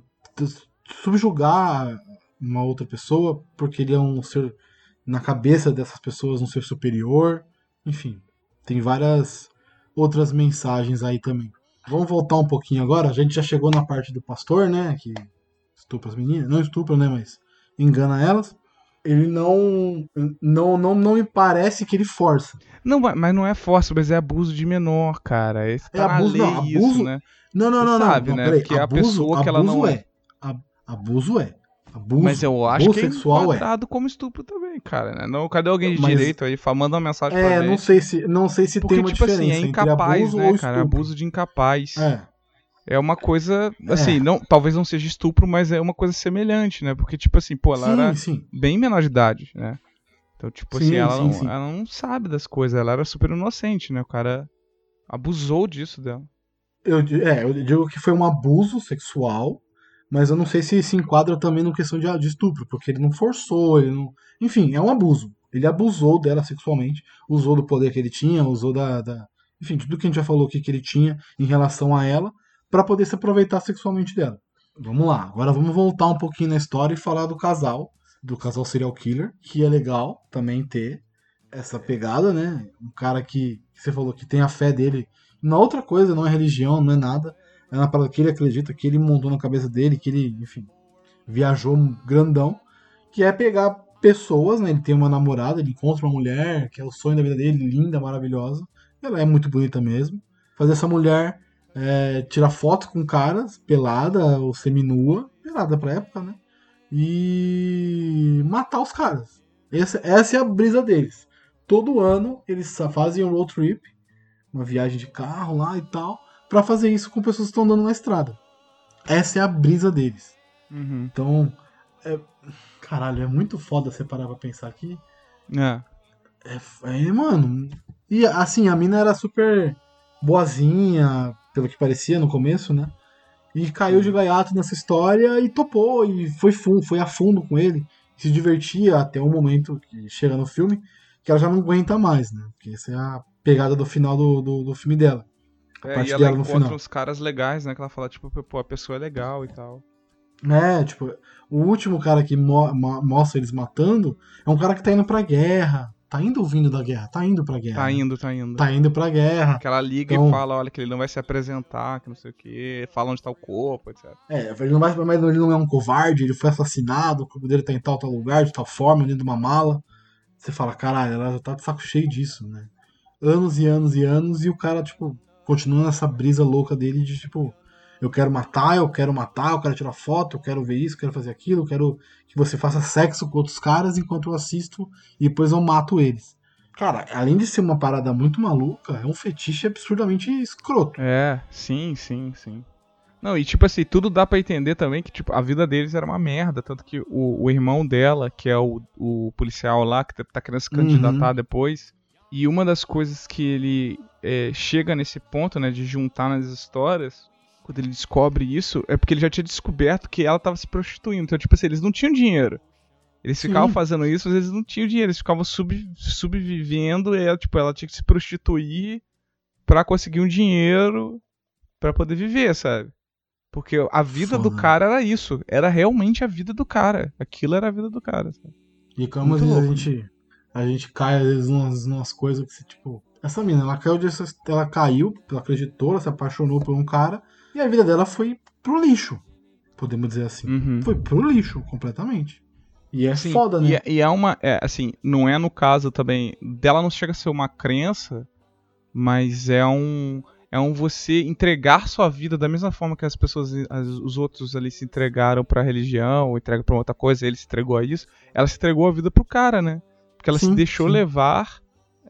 Speaker 3: subjugar uma outra pessoa porque ele é um ser na cabeça dessas pessoas um ser superior enfim tem várias outras mensagens aí também vamos voltar um pouquinho agora a gente já chegou na parte do pastor né que estupra as meninas não estupra né mas engana elas ele não não não não me parece que ele força
Speaker 4: Não, ma- mas não é força, mas é abuso de menor, cara. Esse
Speaker 3: É
Speaker 4: tá
Speaker 3: abuso- não,
Speaker 4: isso,
Speaker 3: abuso-
Speaker 4: né?
Speaker 3: não não
Speaker 4: Você
Speaker 3: não não,
Speaker 4: sabe,
Speaker 3: não
Speaker 4: né?
Speaker 3: peraí.
Speaker 4: Porque a pessoa que ela
Speaker 3: abuso
Speaker 4: não-
Speaker 3: é Ab- abuso é abuso
Speaker 4: Mas eu acho que é
Speaker 3: sexual é
Speaker 4: enquadrado como estupro também, cara. Né? Não, cadê alguém de
Speaker 3: Mas-
Speaker 4: direito aí? Manda uma mensagem pra
Speaker 3: É,
Speaker 4: gente.
Speaker 3: não sei se, não sei se
Speaker 4: Porque,
Speaker 3: tem uma
Speaker 4: tipo
Speaker 3: diferença
Speaker 4: assim, é incapaz, né, cara? Abuso de incapaz.
Speaker 3: É,
Speaker 4: É uma coisa, assim, não, talvez não seja estupro, mas é uma coisa semelhante, né? Porque, tipo assim, pô, ela era
Speaker 3: sim, sim.
Speaker 4: bem menor de idade, né? Então, tipo assim,
Speaker 3: Sim,
Speaker 4: ela,
Speaker 3: sim,
Speaker 4: não,
Speaker 3: sim.
Speaker 4: ela não sabe das coisas, ela era super inocente, né? O cara abusou disso dela.
Speaker 3: Eu, é, eu digo que foi um abuso sexual, mas eu não sei se se enquadra também no questão de, de estupro, porque ele não forçou, ele não. Enfim, é um abuso. Ele abusou dela sexualmente, usou do poder que ele tinha, usou da. da- enfim, tudo que a gente já falou aqui que ele tinha em relação a ela, pra poder se aproveitar sexualmente dela. Vamos lá, agora vamos voltar um pouquinho na história e falar do casal, do casal serial killer, que é legal também ter essa pegada, né? Um cara que, que você falou que tem a fé dele na outra coisa, não é religião, não é nada. É uma parada que ele acredita, que ele montou na cabeça dele, que ele, enfim, viajou grandão, que é pegar pessoas, né? Ele tem uma namorada, ele encontra uma mulher, que é o sonho da vida dele, linda, maravilhosa. Ela é muito bonita mesmo. Fazer essa mulher é, tirar foto com caras, pelada ou seminua, pelada pra época, né? E matar os caras. Essa, essa é a brisa deles. Todo ano eles fazem um road trip, uma viagem de carro lá e tal, pra fazer isso com pessoas que estão andando na estrada. Essa é a brisa deles.
Speaker 4: Uhum.
Speaker 3: Então, é- caralho, é muito foda você parar pra pensar aqui.
Speaker 4: É.
Speaker 3: É, é, mano, E assim, a mina era super boazinha, pelo que parecia no começo, né? E caiu de gaiato nessa história e topou, e foi fundo, foi a fundo com ele. Se divertia até o momento que chega no filme, que ela já não aguenta mais, né? Porque essa é a pegada do final do, do, do filme dela. A
Speaker 4: É,
Speaker 3: parte
Speaker 4: e ela
Speaker 3: dela no
Speaker 4: encontra
Speaker 3: final.
Speaker 4: uns caras legais, né? Que ela fala, tipo, pô, a pessoa é legal e tal.
Speaker 3: É, tipo, o último cara que mo- mostra eles matando é um cara que tá indo pra guerra. Tá indo ou vindo da guerra? Tá indo pra guerra.
Speaker 4: Tá indo, tá indo.
Speaker 3: Tá indo pra guerra.
Speaker 4: Que ela liga
Speaker 3: Então-
Speaker 4: e fala, olha, que ele não vai se apresentar, que não sei o quê, fala onde tá o corpo, etc.
Speaker 3: É, ele não, vai, mas ele não é um covarde, ele foi assassinado, o corpo dele tá em tal, tal lugar, de tal forma, dentro de uma mala. Você fala, caralho, ela já tá de saco cheio disso, né? Anos e anos e anos, e o cara, tipo, continua nessa brisa louca dele de, tipo, eu quero matar, eu quero matar, eu quero tirar foto, eu quero ver isso, eu quero fazer aquilo, eu quero que você faça sexo com outros caras enquanto eu assisto e depois eu mato eles. Cara, além de ser uma parada muito maluca, é um fetiche absurdamente escroto.
Speaker 4: É, sim, sim, sim. Não, e tipo assim, tudo dá pra entender também que tipo, a vida deles era uma merda. Tanto que o, o irmão dela, que é o, o policial lá, que tá- tá querendo se candidatar depois. E uma das coisas que ele é, chega nesse ponto, né, de juntar nas histórias, quando ele descobre isso, é porque ele já tinha descoberto que ela tava se prostituindo. Então, tipo assim, eles não tinham dinheiro. Eles
Speaker 3: Sim.
Speaker 4: ficavam fazendo isso, mas eles não tinham dinheiro. Eles ficavam sub, subvivendo e ela, tipo, ela tinha que se prostituir pra conseguir um dinheiro pra poder viver, sabe? Porque a vida do
Speaker 3: Foda.
Speaker 4: cara era isso. Era realmente a vida do cara. Aquilo era a vida do cara. Sabe?
Speaker 3: E como
Speaker 4: Muito
Speaker 3: a
Speaker 4: louco,
Speaker 3: gente, a gente cai, às vezes, umas, umas coisas que você, tipo. Essa mina, ela caiu, dessas, ela caiu, ela acreditou, ela se apaixonou por um cara, e a vida dela foi pro lixo. Podemos dizer assim.
Speaker 4: Uhum.
Speaker 3: Foi pro lixo, completamente. E é
Speaker 4: Sim,
Speaker 3: foda, né?
Speaker 4: E, é- e é uma. É, assim, não é no caso também. Dela não chega a ser uma crença, mas é um. É um você entregar sua vida da mesma forma que as pessoas, as- os outros ali se entregaram pra religião, ou entregam pra outra coisa, ele se entregou a isso. Ela se entregou a vida pro cara, né? Porque ela se
Speaker 3: Sim,
Speaker 4: deixou
Speaker 3: sim.
Speaker 4: levar,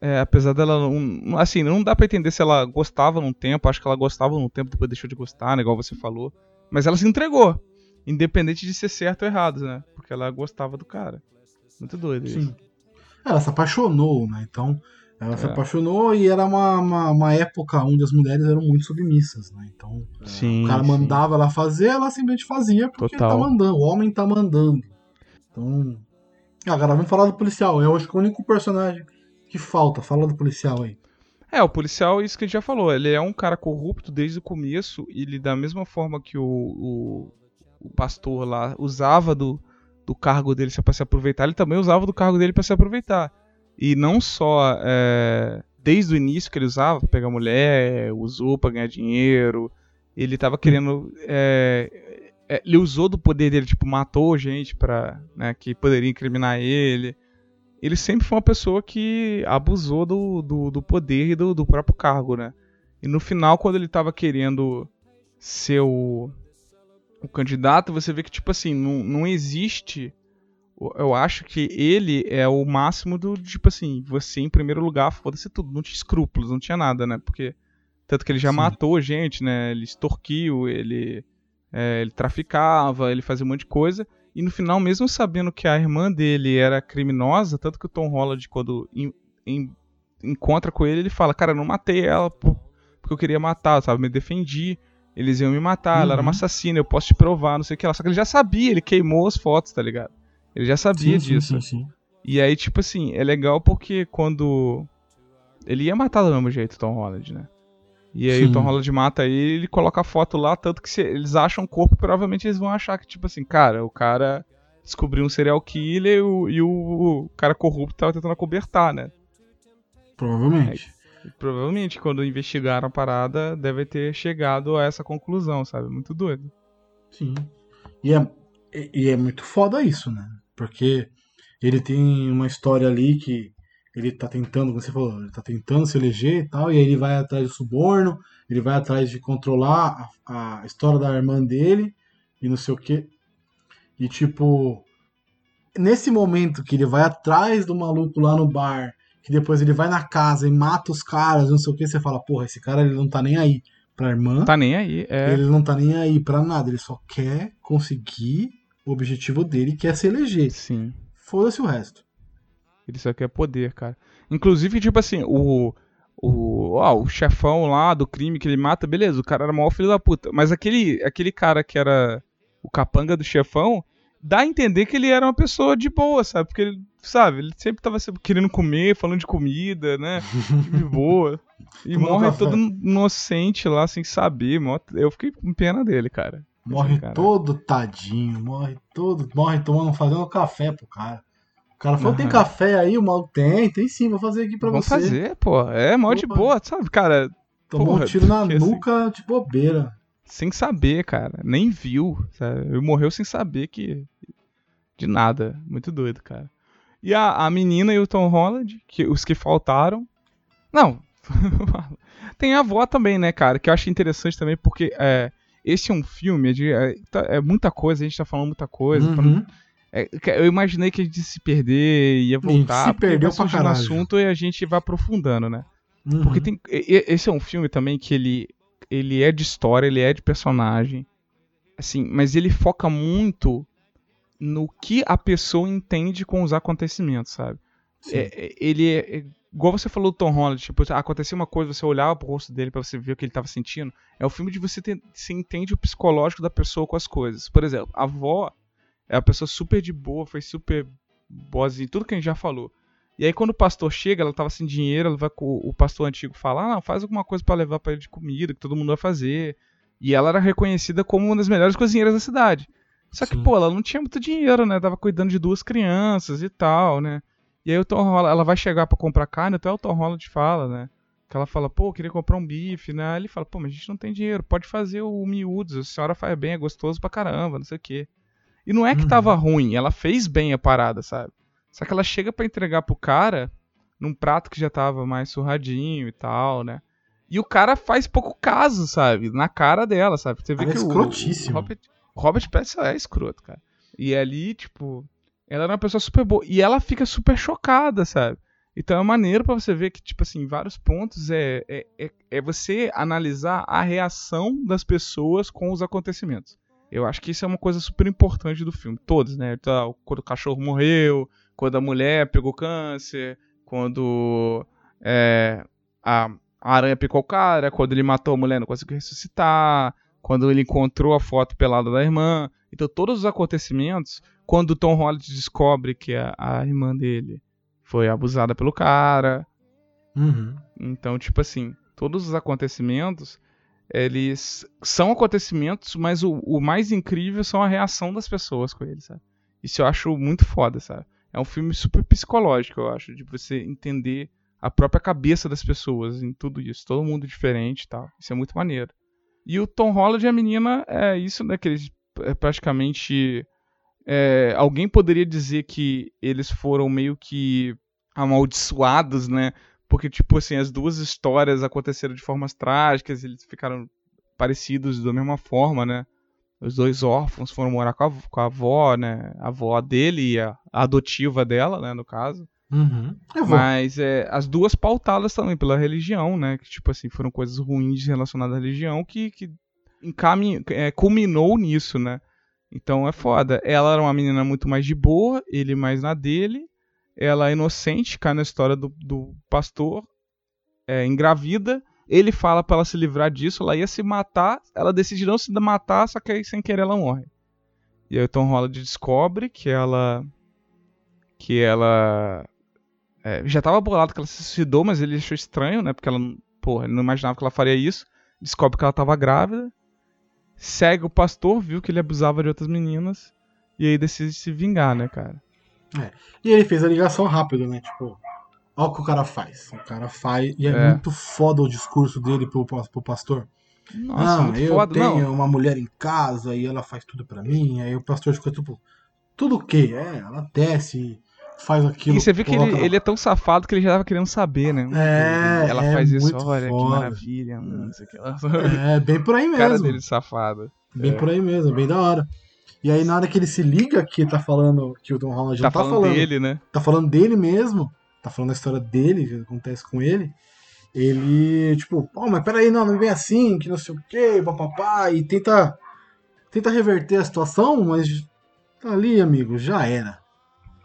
Speaker 4: é, apesar dela não. Assim, não dá pra entender se ela gostava num tempo, acho que ela gostava num tempo, depois deixou de gostar, né? Igual você falou. Mas ela se entregou. Independente de ser certo ou errado, né? Porque ela gostava do cara. Muito doido isso.
Speaker 3: Sim. Ela se apaixonou, né? Então, ela se
Speaker 4: É.
Speaker 3: apaixonou e era uma, uma, uma época onde as mulheres eram muito submissas, né? Então,
Speaker 4: Sim.
Speaker 3: o cara
Speaker 4: sim.
Speaker 3: mandava ela fazer, ela simplesmente fazia porque
Speaker 4: Total.
Speaker 3: ele tá mandando, o homem tá mandando. Então. Agora vamos falar do policial. Eu acho que é o único personagem que falta. Fala do policial aí.
Speaker 4: É, o policial, isso que a gente já falou, ele é um cara corrupto desde o começo, e ele, da mesma forma que o, o, o pastor lá usava do, do cargo dele pra se aproveitar, ele também usava do cargo dele pra se aproveitar. E não só é, desde o início que ele usava pegar mulher, usou pra ganhar dinheiro, ele tava querendo. é, é, ele usou do poder dele, tipo, matou gente pra, né, que poderia incriminar ele ele sempre foi uma pessoa que abusou do, do, do poder e do, do próprio cargo, né? E no final, quando ele tava querendo ser o, o candidato, você vê que, tipo assim, não, não existe. Eu acho que ele é o máximo do, tipo assim, você em primeiro lugar, foda-se tudo, não tinha escrúpulos, não tinha nada, né? Porque. Tanto que ele já
Speaker 3: Sim.
Speaker 4: matou gente, né? Ele extorquiu, ele, é, ele traficava, ele fazia um monte de coisa. E no final, mesmo sabendo que a irmã dele era criminosa, tanto que o Tom Holland, quando em- em- encontra com ele, ele fala: Cara, eu não matei ela por- porque eu queria matar, sabe? Me defendi. Eles iam me matar, ela era uma
Speaker 3: Uhum.
Speaker 4: assassina, eu posso te provar, não sei o que lá. Só que ele já sabia, ele queimou as fotos, tá ligado? Ele já sabia
Speaker 3: sim,
Speaker 4: disso.
Speaker 3: sim, sim, sim.
Speaker 4: E aí, tipo assim, é legal porque quando. Ele ia matar do mesmo jeito, Tom Holland, né? E aí
Speaker 3: Sim.
Speaker 4: o Tom Holland mata ele, ele coloca a foto lá, tanto que se eles acham o corpo, provavelmente eles vão achar que, tipo assim, cara, o cara descobriu um serial killer e o, e o cara corrupto tava tentando acobertar, né?
Speaker 3: Provavelmente.
Speaker 4: E provavelmente, quando investigaram a parada, deve ter chegado a essa conclusão, sabe? Muito doido.
Speaker 3: Sim. E é, e é muito foda isso, né? Porque ele tem uma história ali que ele tá tentando, como você falou, ele tá tentando se eleger e tal, e aí ele vai atrás do suborno, ele vai atrás de controlar a, a história da irmã dele e não sei o quê. E tipo, nesse momento que ele vai atrás do maluco lá no bar, que depois ele vai na casa e mata os caras, não sei o que, você fala, porra, esse cara ele não tá nem aí pra irmã.
Speaker 4: Tá nem aí, é.
Speaker 3: Ele não tá nem aí pra nada, ele só quer conseguir o objetivo dele, que é se eleger.
Speaker 4: Sim.
Speaker 3: Foda-se o resto.
Speaker 4: Ele só quer poder, cara. Inclusive, tipo assim, o. o, ó, o chefão lá do crime que ele mata, beleza, o cara era o maior filho da puta. Mas aquele, aquele cara que era o capanga do chefão, dá a entender que ele era uma pessoa de boa, sabe? Porque ele, sabe, ele sempre tava querendo comer, falando de comida, né? De boa. E morre
Speaker 3: café.
Speaker 4: todo inocente lá, sem saber. Eu fiquei com pena dele, cara.
Speaker 3: Morre
Speaker 4: Cara.
Speaker 3: todo tadinho, morre todo. Morre tomando, fazendo café pro cara. O cara falou: tem
Speaker 4: Aham.
Speaker 3: café aí? O maluco tem, tem sim, vou fazer aqui pra
Speaker 4: Vamos
Speaker 3: você.
Speaker 4: fazer, pô. É mó de boa, sabe, cara?
Speaker 3: Tomou
Speaker 4: Porra,
Speaker 3: um tiro na
Speaker 4: assim-
Speaker 3: nuca de bobeira.
Speaker 4: Sem saber, cara. Nem viu. Sabe? Ele morreu sem saber que. De nada. Muito doido, cara. E a, a menina e o Tom Holland, que, os que faltaram. Não. Tem a avó também, né, cara? Que eu acho interessante também, porque é, esse é um filme, é, de- é, tá- é muita coisa, a gente tá falando muita coisa. não-
Speaker 3: Uhum.
Speaker 4: Eu imaginei que a gente ia se perder, ia voltar.
Speaker 3: se perdeu pra caralho.
Speaker 4: assunto e a gente vai aprofundando, né?
Speaker 3: Uhum.
Speaker 4: Porque tem. Esse é um filme também que ele, ele é de história, ele é de personagem. Assim, mas ele foca muito no que a pessoa entende com os acontecimentos, sabe? É- é- ele é, é- Igual você falou do Tom Holland, tipo, acontecia uma coisa, você olhava pro rosto dele pra você ver o que ele tava sentindo. É o filme de você ter, você entende o psicológico da pessoa com as coisas. Por exemplo, a avó é uma pessoa super de boa, foi super boazinha, tudo que a gente já falou. E aí quando o pastor chega, ela tava sem dinheiro, ela vai com o pastor antigo falar, ah, não, faz alguma coisa pra levar pra ele de comida, que todo mundo vai fazer. E ela era reconhecida como uma das melhores cozinheiras da cidade. Só que,
Speaker 3: Sim.
Speaker 4: pô, ela não tinha muito dinheiro, né? Tava cuidando de duas crianças e tal, né? E aí o Tom Holland, ela vai chegar pra comprar carne, até o Tom Holland fala, né? Que ela fala, pô, eu queria comprar um bife, né? Ele fala, pô, mas a gente não tem dinheiro, pode fazer o miúdos, a senhora faz bem, é gostoso pra caramba, não sei o quê. E não é que
Speaker 3: Uhum.
Speaker 4: tava ruim, ela fez bem a parada, sabe? Só que ela chega pra entregar pro cara num prato que já tava mais surradinho e tal, né? E o cara faz pouco caso, sabe? Na cara dela, sabe? Você vê
Speaker 3: Cara,
Speaker 4: que o-
Speaker 3: escrotíssimo.
Speaker 4: o Robert, Robert Pattinson é escroto, cara. E ali, tipo, ela era uma pessoa super boa. E ela fica super chocada, sabe? Então é maneiro pra você ver que, tipo assim, em vários pontos é, é, é, é você analisar a reação das pessoas com os acontecimentos. Eu acho que isso é uma coisa super importante do filme. Todos, né? Então, quando o cachorro morreu, quando a mulher pegou câncer, quando é, a, a aranha picou o cara, quando ele matou a mulher e não conseguiu ressuscitar, quando ele encontrou a foto pelada da irmã. Então, todos os acontecimentos, quando o Tom Holland descobre que a, a irmã dele foi abusada pelo cara.
Speaker 3: Uhum.
Speaker 4: Então, tipo assim, todos os acontecimentos, eles são acontecimentos, mas o, o mais incrível são a reação das pessoas com eles, sabe? Isso eu acho muito foda, sabe? É um filme super psicológico, eu acho, de você entender a própria cabeça das pessoas em tudo isso. Todo mundo diferente e tal. Isso é muito maneiro. E o Tom Holland e a menina, é isso, né? Que eles é, praticamente. é, alguém poderia dizer que eles foram meio que amaldiçoados, né? Porque, tipo assim, as duas histórias aconteceram de formas trágicas, eles ficaram parecidos da mesma forma, né? Os dois órfãos foram morar com a, com a avó, né? A avó dele e a, a adotiva dela, né? No caso.
Speaker 3: Uhum. Vou.
Speaker 4: Mas é, as duas pautadas também pela religião, né? Que, tipo assim, foram coisas ruins relacionadas à religião que, que encamin... é, culminou nisso, né? Então é foda. Ela era uma menina muito mais de boa, ele mais na dele. Ela é inocente, cai na história do, do pastor, é, engravida. Ele fala pra ela se livrar disso, ela ia se matar. Ela decide não se matar, só que aí sem querer ela morre. E aí o Tom Holland descobre que ela. Que ela é, já tava bolado que ela se suicidou, mas ele achou estranho, né? Porque ela, porra, ele não imaginava que ela faria isso. Descobre que ela tava grávida. Segue o pastor, viu que ele abusava de outras meninas. E aí decide se vingar, né, cara?
Speaker 3: E ele fez a ligação rápido, né? Tipo, olha o que o cara faz. O cara faz. E é,
Speaker 4: É.
Speaker 3: muito foda o discurso dele pro, pro pastor.
Speaker 4: Nossa,
Speaker 3: ah,
Speaker 4: muito
Speaker 3: eu
Speaker 4: foda.
Speaker 3: tenho
Speaker 4: Não,
Speaker 3: uma mulher em casa e ela faz tudo pra mim. Aí o pastor fica tipo, tudo o quê? É, ela desce, faz aquilo.
Speaker 4: e você vê que ele, ele é tão safado que ele já tava querendo saber, né?
Speaker 3: É,
Speaker 4: Ela
Speaker 3: é
Speaker 4: faz isso, olha que
Speaker 3: foda.
Speaker 4: maravilha. Hum, isso aqui.
Speaker 3: É, bem por aí
Speaker 4: O cara
Speaker 3: mesmo.
Speaker 4: dele safado.
Speaker 3: Bem
Speaker 4: É.
Speaker 3: por aí mesmo, bem da hora. E aí, na hora que ele se liga que tá falando que o Tom Holland
Speaker 4: Tá
Speaker 3: não tá
Speaker 4: falando,
Speaker 3: falando,
Speaker 4: dele, né?
Speaker 3: tá falando dele mesmo, tá falando a história dele, que acontece com ele, ele, tipo, oh, mas peraí, não, não bem assim, que não sei o que, papapá, e tenta, tenta reverter a situação, mas ali, amigo, já era,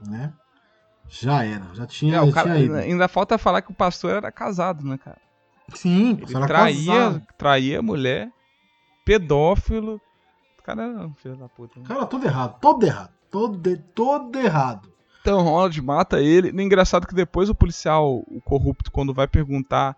Speaker 3: né? Já era, já tinha,
Speaker 4: É,
Speaker 3: já
Speaker 4: cara-
Speaker 3: tinha ido.
Speaker 4: ainda falta falar que o pastor era casado, né, cara?
Speaker 3: Sim,
Speaker 4: Ele
Speaker 3: era
Speaker 4: traía,
Speaker 3: casado.
Speaker 4: traía a mulher, pedófilo. O cara era um filho da puta. né?
Speaker 3: Cara, tudo errado, todo errado. Todo, todo errado.
Speaker 4: Então Holland mata ele. E engraçado que depois o policial, o corrupto, quando vai perguntar,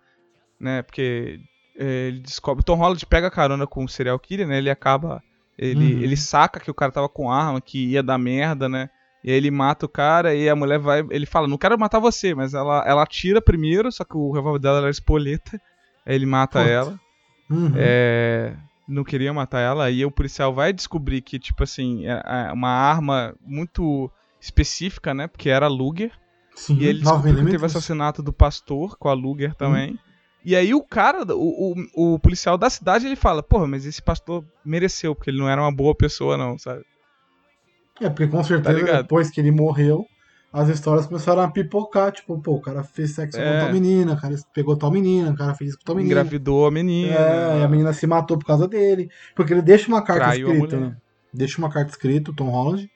Speaker 4: né? Porque é, ele descobre. Tom Holland pega carona com o serial killer, né? Ele acaba. Ele,
Speaker 3: Uhum.
Speaker 4: ele saca que o cara tava com arma, que ia dar merda, né? E aí ele mata o cara e a mulher vai. Ele fala, não quero matar você, mas ela, ela atira primeiro, só que o revólver dela era espoleta. Aí ele mata
Speaker 3: Puta.
Speaker 4: ela.
Speaker 3: Uhum.
Speaker 4: É, não queria matar ela, aí o policial vai descobrir que, tipo assim, é é uma arma muito específica, né? Porque era Luger.
Speaker 3: Sim,
Speaker 4: E ele
Speaker 3: 9
Speaker 4: descobriu que teve assassinato do pastor com a Luger também. E aí o cara, o, o, o policial da cidade, ele fala, porra, mas esse pastor mereceu, porque ele não era uma boa pessoa, não, sabe?
Speaker 3: É, porque com certeza
Speaker 4: ligado?
Speaker 3: depois que ele morreu, as histórias começaram a pipocar. Tipo, pô, o cara fez sexo
Speaker 4: É.
Speaker 3: com tal menina, o cara pegou tal menina, o cara fez isso com tal menina.
Speaker 4: Engravidou a menina.
Speaker 3: É, e a menina se matou por causa dele. Porque ele deixa uma carta
Speaker 4: Traiu
Speaker 3: escrita, né? Deixa uma carta escrita, o Tom Holland.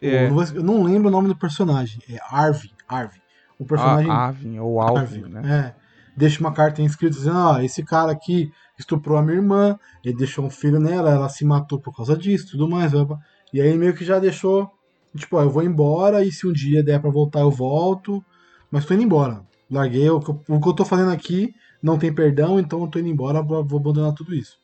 Speaker 4: É.
Speaker 3: Eu, não vou- eu não lembro o nome do personagem. É Arvin. Arvin. O personagem.
Speaker 4: A- Arvin, ou Alvin,
Speaker 3: Arvin,
Speaker 4: né?
Speaker 3: É. Deixa uma carta em escrito dizendo: ah, esse cara aqui estuprou a minha irmã, ele deixou um filho nela, ela se matou por causa disso, tudo mais. E aí meio que já deixou, tipo, ó, eu vou embora e se um dia der pra voltar eu volto, mas tô indo embora. Larguei, o que eu, o que eu tô fazendo aqui não tem perdão, então eu tô indo embora, vou abandonar tudo isso.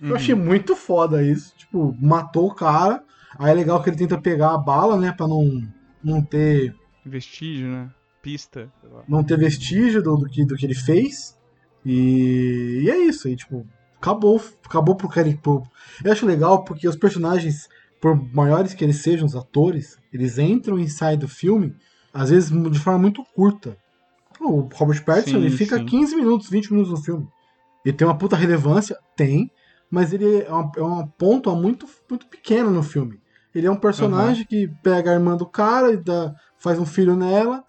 Speaker 3: Eu achei muito foda isso, tipo, matou o cara, aí é legal que ele tenta pegar a bala, né, pra não, não ter
Speaker 4: Vestígio, né? Pista.
Speaker 3: não ter vestígio do, do que, do que ele fez. E, e é isso, aí, tipo, acabou, acabou pro cara. Pro... Eu acho legal porque os personagens, por maiores que eles sejam, os atores, eles entram e saem do filme, às vezes de forma muito curta. O Robert Pattinson,
Speaker 4: Sim,
Speaker 3: ele fica
Speaker 4: sim.
Speaker 3: 15 minutos, 20 minutos no filme. Ele tem uma puta relevância? Tem, mas ele é uma, é uma ponta muito, muito pequena no filme. Ele é um personagem que pega a irmã do cara e dá, faz um filho nela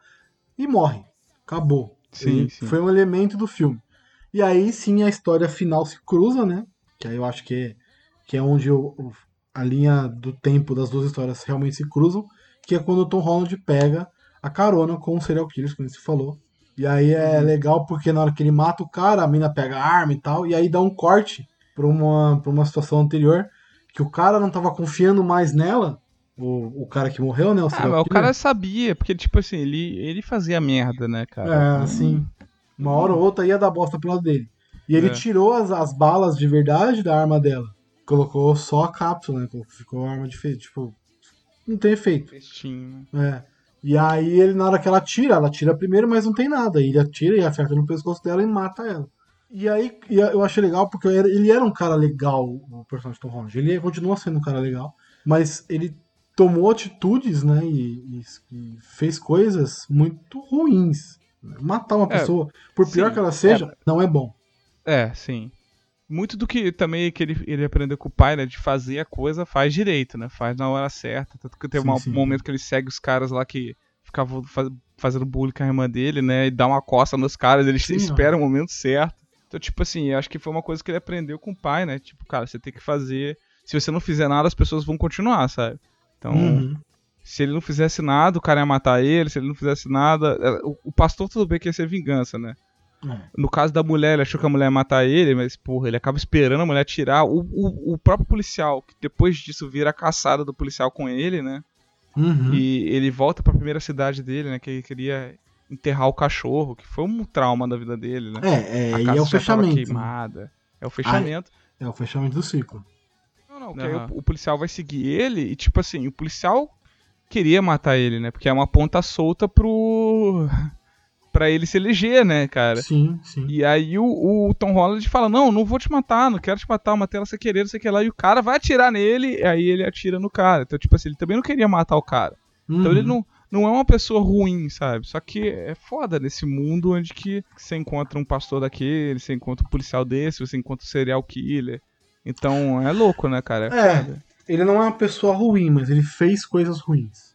Speaker 3: e morre. Acabou.
Speaker 4: Sim, sim.
Speaker 3: Foi um elemento do filme. E aí sim a história final se cruza, né? Que aí eu acho que é, que é onde o- a linha do tempo das duas histórias realmente se cruzam, que é quando o Tom Holland pega a carona com o serial killers, como você falou. E aí é
Speaker 4: Uhum.
Speaker 3: legal porque na hora que ele mata o cara, a mina pega a arma e tal, e aí dá um corte pra uma, pra uma situação anterior, que o cara não tava confiando mais nela, o, o cara que morreu, né? O
Speaker 4: Ah, mas o
Speaker 3: killer.
Speaker 4: cara sabia, porque, tipo assim, ele, ele fazia merda, né, cara?
Speaker 3: É, assim. Uma hora ou outra ia dar bosta pro lado dele. E ele
Speaker 4: É.
Speaker 3: tirou as, as balas de verdade da arma dela. Colocou só a cápsula, né? Ficou a arma de efeito. Tipo, não tem efeito.
Speaker 4: Festinho, né?
Speaker 3: É. E aí ele, na hora que ela tira, ela tira primeiro, mas não tem nada. Ele atira e acerta no pescoço dela e mata ela. E aí eu achei legal porque ele era um cara legal, o personagem Tom Holland. Ele continua sendo um cara legal, mas ele tomou atitudes, né? E, e- fez coisas muito ruins. Matar uma
Speaker 4: É,
Speaker 3: pessoa, por pior
Speaker 4: sim,
Speaker 3: que ela seja, não é bom.
Speaker 4: É, sim. Muito do que também que ele, ele aprendeu com o pai, né? De fazer a coisa, faz direito, né? Faz na hora certa. Tanto que teve
Speaker 3: Sim,
Speaker 4: uma-
Speaker 3: sim.
Speaker 4: um momento que ele segue os caras lá que ficavam faz- fazendo bullying com a irmã dele, né? E dá uma coça nos caras, ele
Speaker 3: Sim,
Speaker 4: espera o momento certo. Então, tipo assim, eu acho que foi uma coisa que ele aprendeu com o pai, né? Tipo, cara, você tem que fazer. Se você não fizer nada, as pessoas vão continuar, sabe? Então,
Speaker 3: Uhum.
Speaker 4: se ele não fizesse nada, o cara ia matar ele. Se ele não fizesse nada. é, O, o pastor, tudo bem que ia ser vingança, né? No caso da mulher, ele achou que a mulher ia matar ele, mas, porra, ele acaba esperando a mulher tirar. O, o, o próprio policial, que depois disso vira a caçada do policial com ele, né?
Speaker 3: Uhum.
Speaker 4: E ele volta pra primeira cidade dele, né? Que ele queria enterrar o cachorro, que foi um trauma da vida dele, né?
Speaker 3: É, é,
Speaker 4: a
Speaker 3: e é o fechamento. né?
Speaker 4: queimada. É o fechamento.
Speaker 3: É o fechamento do ciclo.
Speaker 4: Não, não, que aí o, o policial vai seguir ele e, tipo assim, o policial queria matar ele, né? Porque é uma ponta solta pro. Pra ele se eleger, né, cara?
Speaker 3: Sim, sim.
Speaker 4: E aí o, o Tom Holland fala, não, não vou te matar, não quero te matar, matei ela sem querer, não sei o que lá. E o cara vai atirar nele, e aí ele atira no cara. Então, tipo assim, ele também não queria matar o cara. Então
Speaker 3: Uhum.
Speaker 4: ele não, não é uma pessoa ruim, sabe? Só que é foda nesse mundo onde que você encontra um pastor daquele, você encontra um policial desse, você encontra um serial killer. Então é louco, né, cara?
Speaker 3: É.
Speaker 4: foda.
Speaker 3: Ele não é uma pessoa ruim, mas ele fez coisas ruins.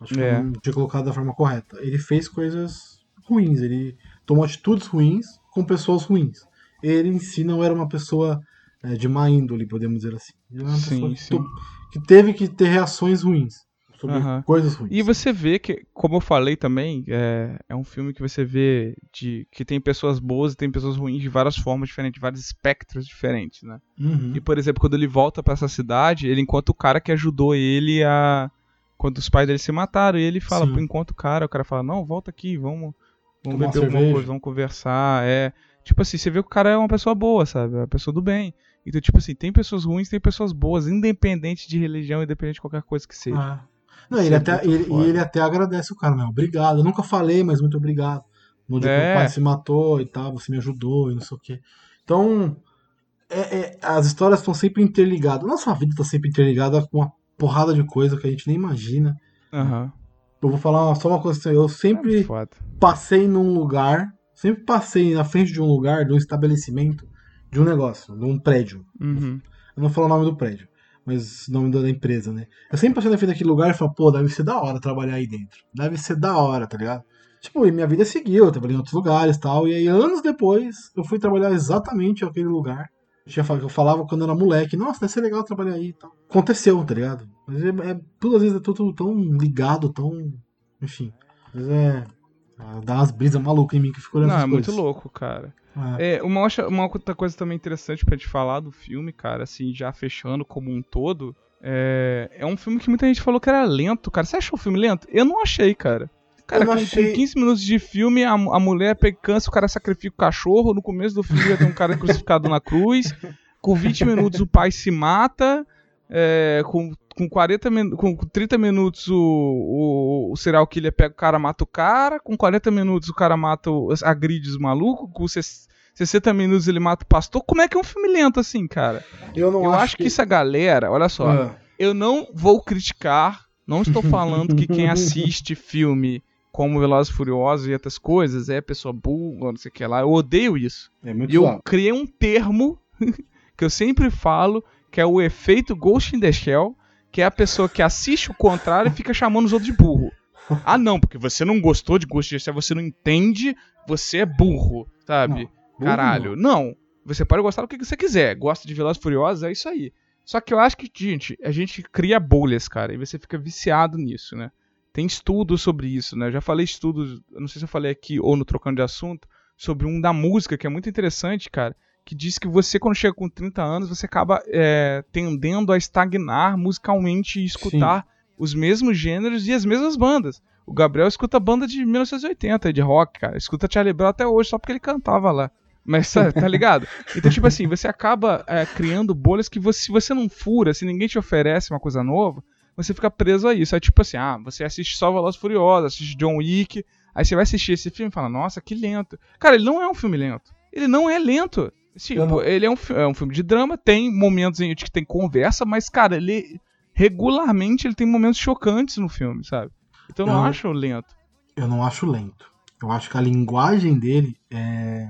Speaker 3: Acho que
Speaker 4: É.
Speaker 3: eu não tinha colocado da forma correta. Ele fez coisas ruins, ele tomou atitudes ruins com pessoas ruins. Ele em si não era uma pessoa é, de má índole, podemos dizer assim. Ele era uma
Speaker 4: Sim,
Speaker 3: pessoa que,
Speaker 4: sim.
Speaker 3: to- que teve que ter reações ruins. sobre
Speaker 4: Aham.
Speaker 3: coisas ruins.
Speaker 4: E você vê que, como eu falei também, é, é um filme que você vê de que tem pessoas boas e tem pessoas ruins de várias formas diferentes, vários espectros diferentes, né?
Speaker 3: Uhum.
Speaker 4: E, por exemplo, quando ele volta pra essa cidade, ele encontra o cara que ajudou ele a. Quando os pais dele se mataram, e ele fala,
Speaker 3: Sim.
Speaker 4: encontra o cara, o cara fala, não, volta aqui, vamos, vamos beber alguma
Speaker 3: cerveja.
Speaker 4: coisa, vamos conversar. É. Tipo assim, você vê que o cara é uma pessoa boa, sabe? É uma pessoa do bem. Então, tipo assim, tem pessoas ruins, tem pessoas boas, independente de religião, independente de qualquer coisa que seja.
Speaker 3: Ah. Não, ele
Speaker 4: é
Speaker 3: até, ele, e ele até agradece o cara, né? Obrigado. Eu nunca falei, mas muito obrigado. No dia que
Speaker 4: É.
Speaker 3: o pai se matou e tal, você me ajudou e não sei o quê. Então, é- é, as histórias estão sempre interligadas. Nossa vida está sempre interligada com uma porrada de coisa que a gente nem imagina.
Speaker 4: Aham.
Speaker 3: Eu vou falar só uma coisa assim, eu sempre
Speaker 4: É
Speaker 3: passei num lugar, sempre passei na frente de um lugar, de um estabelecimento, de um negócio, de um prédio.
Speaker 4: Uhum.
Speaker 3: Eu não falo o nome do prédio, mas o nome da empresa, né? Eu sempre passei na frente daquele lugar e falei, pô, deve ser da hora trabalhar aí dentro. Deve ser da hora, tá ligado? Tipo, e minha vida seguiu, eu trabalhei em outros lugares e tal. E aí, anos depois, eu fui trabalhar exatamente naquele lugar. Eu, tinha, falado- eu falava quando era moleque, nossa, deve ser legal trabalhar aí e tal. Aconteceu, tá ligado? Mas é, é tudo às vezes é tudo tão ligado, tão. Enfim. Às vezes é. ah, Dá umas brisas malucas em mim que ficou olhando
Speaker 4: Não, é
Speaker 3: essas
Speaker 4: muito
Speaker 3: coisas.
Speaker 4: louco, cara.
Speaker 3: É.
Speaker 4: É, uma, outra- uma outra coisa também interessante pra te falar do filme, cara, assim, já fechando como um todo, é, é um filme que muita gente falou que era lento, cara. Você achou o filme lento? Eu não achei, cara. Cara,
Speaker 3: Eu achei-
Speaker 4: com 15 minutos de filme, a, a mulher pega câncer, o cara sacrifica o cachorro. No começo do filme já tem um cara crucificado na cruz. Com 20 minutos o pai se mata. é, com, com, 40 min- com 30 minutos o, o, o serial killer pega o cara, mata o cara. Com 40 minutos o cara mata, o, agride os malucos. Com 60 minutos ele mata o pastor. Como é que é um filme lento assim, cara?
Speaker 3: Eu não
Speaker 4: Eu acho que essa galera, olha só,
Speaker 3: Ah,
Speaker 4: eu não vou criticar, não estou falando que quem assiste filme como Velozes e Furiosos e outras coisas é pessoa burra, não sei o que lá. Eu odeio isso.
Speaker 3: é muito
Speaker 4: E eu criei um termo que eu sempre falo, que é o efeito Ghost in the Shell, que é a pessoa que assiste o contrário e fica chamando os outros de burro. Ah, não, porque você não gostou de Ghost in the Shell, você não entende, você é burro, sabe?
Speaker 3: Burro
Speaker 4: Caralho. Não. Você pode gostar do que você quiser. Gosta de Velozes e Furiosos, é isso aí. Só que eu acho que, gente, a gente cria bolhas, cara, e você fica viciado nisso, né? Tem estudos sobre isso, né? Eu já falei estudos, não sei se eu falei aqui ou no Trocando de Assunto, sobre um da música, que é muito interessante, cara, que diz que você, quando chega com 30 anos, você acaba é, tendendo a estagnar musicalmente e escutar os mesmos gêneros e as mesmas bandas. O Gabriel escuta banda de 1980, de rock, cara. Escuta Charlie Brown até hoje, só porque ele cantava lá. Mas tá, tá ligado? Então, tipo assim, você acaba é, criando bolhas que você, se você não fura, se ninguém te oferece uma coisa nova, você fica preso a isso. É tipo assim, ah, você assiste só Velozes Furiosos, assiste John Wick, aí você vai assistir esse filme e fala, nossa, que lento. Cara, ele não é um filme lento. Ele não é lento. Tipo,
Speaker 3: não-
Speaker 4: ele é um, é um filme de drama, tem momentos em que tem conversa, mas, cara, ele regularmente ele tem momentos chocantes no filme, sabe? Então eu não
Speaker 3: Eu-
Speaker 4: acho lento.
Speaker 3: Eu não acho lento. Eu acho que a linguagem dele é,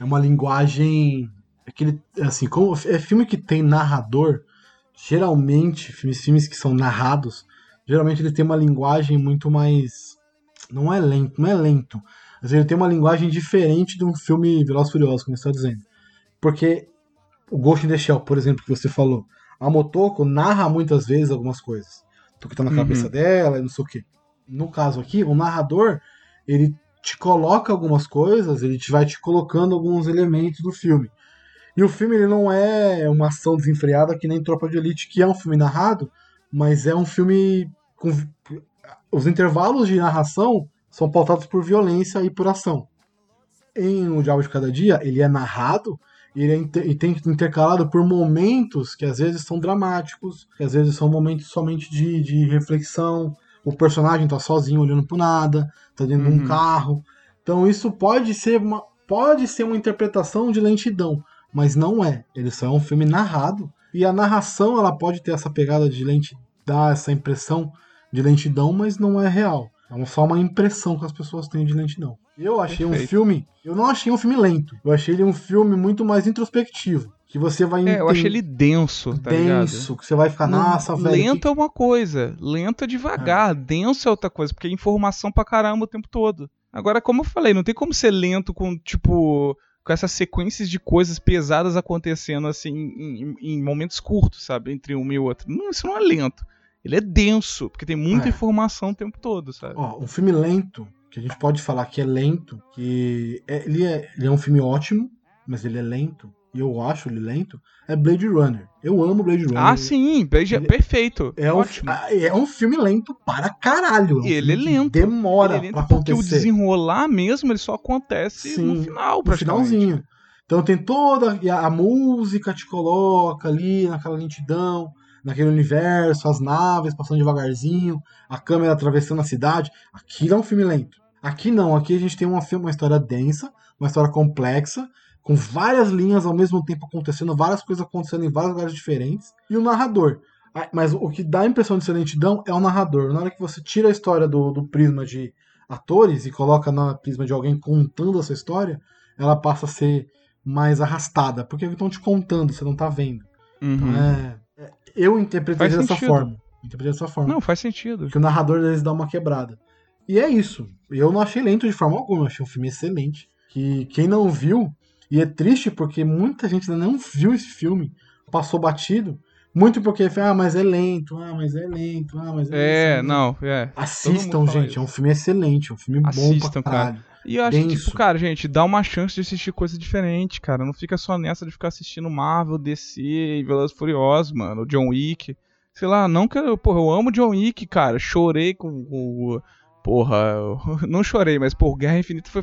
Speaker 3: é uma linguagem. Aquele, assim, como é filme que tem narrador, geralmente, filmes, filmes que são narrados, geralmente ele tem uma linguagem muito mais. Não é lento, não é lento. Mas ele tem uma linguagem diferente de um filme Veloz Furioso, como você está dizendo. Porque o Ghost in the Shell, por exemplo, que você falou, a Motoko narra muitas vezes algumas coisas. Do que tá na
Speaker 4: Uhum.
Speaker 3: cabeça dela, e não sei o quê. No caso aqui, o narrador, ele te coloca algumas coisas, ele te vai te colocando alguns elementos do filme. E o filme ele não é uma ação desenfreada que nem Tropa de Elite, que é um filme narrado, mas é um filme com os intervalos de narração são pautados por violência e por ação. Em O Diabo de Cada Dia, ele é narrado e ele é inter- e tem intercalado por momentos que às vezes são dramáticos, que às vezes são momentos somente de, de reflexão. O personagem tá sozinho olhando pro nada, tá dentro de
Speaker 4: Uhum.
Speaker 3: um carro. Então isso pode ser uma, pode ser uma interpretação de lentidão, mas não é. Ele só é um filme narrado e a narração ela pode ter essa pegada de lentidão, dar essa impressão de lentidão, mas não é real. É só uma impressão que as pessoas têm de lentidão. Eu achei um
Speaker 4: Perfeito.
Speaker 3: filme. Eu não achei um filme lento. Eu achei ele um filme muito mais introspectivo. Que você vai
Speaker 4: É, eu
Speaker 3: enten-
Speaker 4: achei ele denso, tá ligado?
Speaker 3: denso, que você vai ficar, nossa, velho.
Speaker 4: Lento
Speaker 3: que-
Speaker 4: é uma coisa, lento é devagar, denso é outra coisa, porque é informação pra caramba o tempo todo. Agora, como eu falei, não tem como ser lento com, tipo, com essas sequências de coisas pesadas acontecendo, assim, em, em- em momentos curtos, sabe? Entre uma e outra. Não, isso não é lento. Ele é denso, porque tem muita
Speaker 3: É.
Speaker 4: informação o tempo todo, sabe?
Speaker 3: Ó, um filme lento, que a gente pode falar que é lento, que é- ele, é, ele é um filme ótimo, mas ele é lento, e eu acho ele lento, é Blade Runner. Eu amo Blade Runner.
Speaker 4: ah, sim, beija-
Speaker 3: ele-
Speaker 4: perfeito.
Speaker 3: É um,
Speaker 4: ótimo.
Speaker 3: ah, é um filme lento para caralho. É
Speaker 4: E ele é lento.
Speaker 3: Demora
Speaker 4: Ele é
Speaker 3: pra
Speaker 4: lento porque o
Speaker 3: acontecer.
Speaker 4: desenrolar mesmo, ele só acontece
Speaker 3: Sim,
Speaker 4: no final,
Speaker 3: no finalzinho. Então tem toda a, a música te coloca ali naquela lentidão, naquele universo, as naves passando devagarzinho, a câmera atravessando a cidade. Aquilo é um filme lento. Aqui não, aqui a gente tem uma, uma história densa, uma história complexa, com várias linhas ao mesmo tempo acontecendo, várias coisas acontecendo em vários lugares diferentes, e o narrador. Ah, Mas o que dá a impressão de ser lentidão é o narrador. Na hora que você tira a história do, do prisma de atores e coloca na prisma de alguém contando essa história, ela passa a ser mais arrastada, porque eles estão te contando, você não tá vendo. Então,
Speaker 4: Uhum.
Speaker 3: é- é- eu interpretei
Speaker 4: Faz
Speaker 3: dessa
Speaker 4: sentido.
Speaker 3: forma. Interpretei dessa forma.
Speaker 4: Não, faz sentido.
Speaker 3: Que o narrador deles dá uma quebrada. E é isso. Eu não achei lento de forma alguma, eu achei um filme excelente. Que quem não viu, e é triste porque muita gente ainda não viu esse filme, passou batido, muito porque, ah, mas é lento, ah, mas é lento, ah, mas é
Speaker 4: É,
Speaker 3: lento.
Speaker 4: não, é.
Speaker 3: Assistam, gente, é um
Speaker 4: isso.
Speaker 3: filme excelente, é um filme bom
Speaker 4: Assistam,
Speaker 3: pra
Speaker 4: cara.
Speaker 3: caralho.
Speaker 4: E eu acho que,
Speaker 3: Denso.
Speaker 4: tipo, cara, gente, dá uma chance de assistir coisa diferente, cara. Não fica só nessa de ficar assistindo Marvel, DC e Velozes Furiosos, mano. o John Wick. Sei lá, não que eu, porra, eu amo John Wick, cara. Chorei com, o. Porra, eu- não chorei, mas, porra, Guerra Infinita foi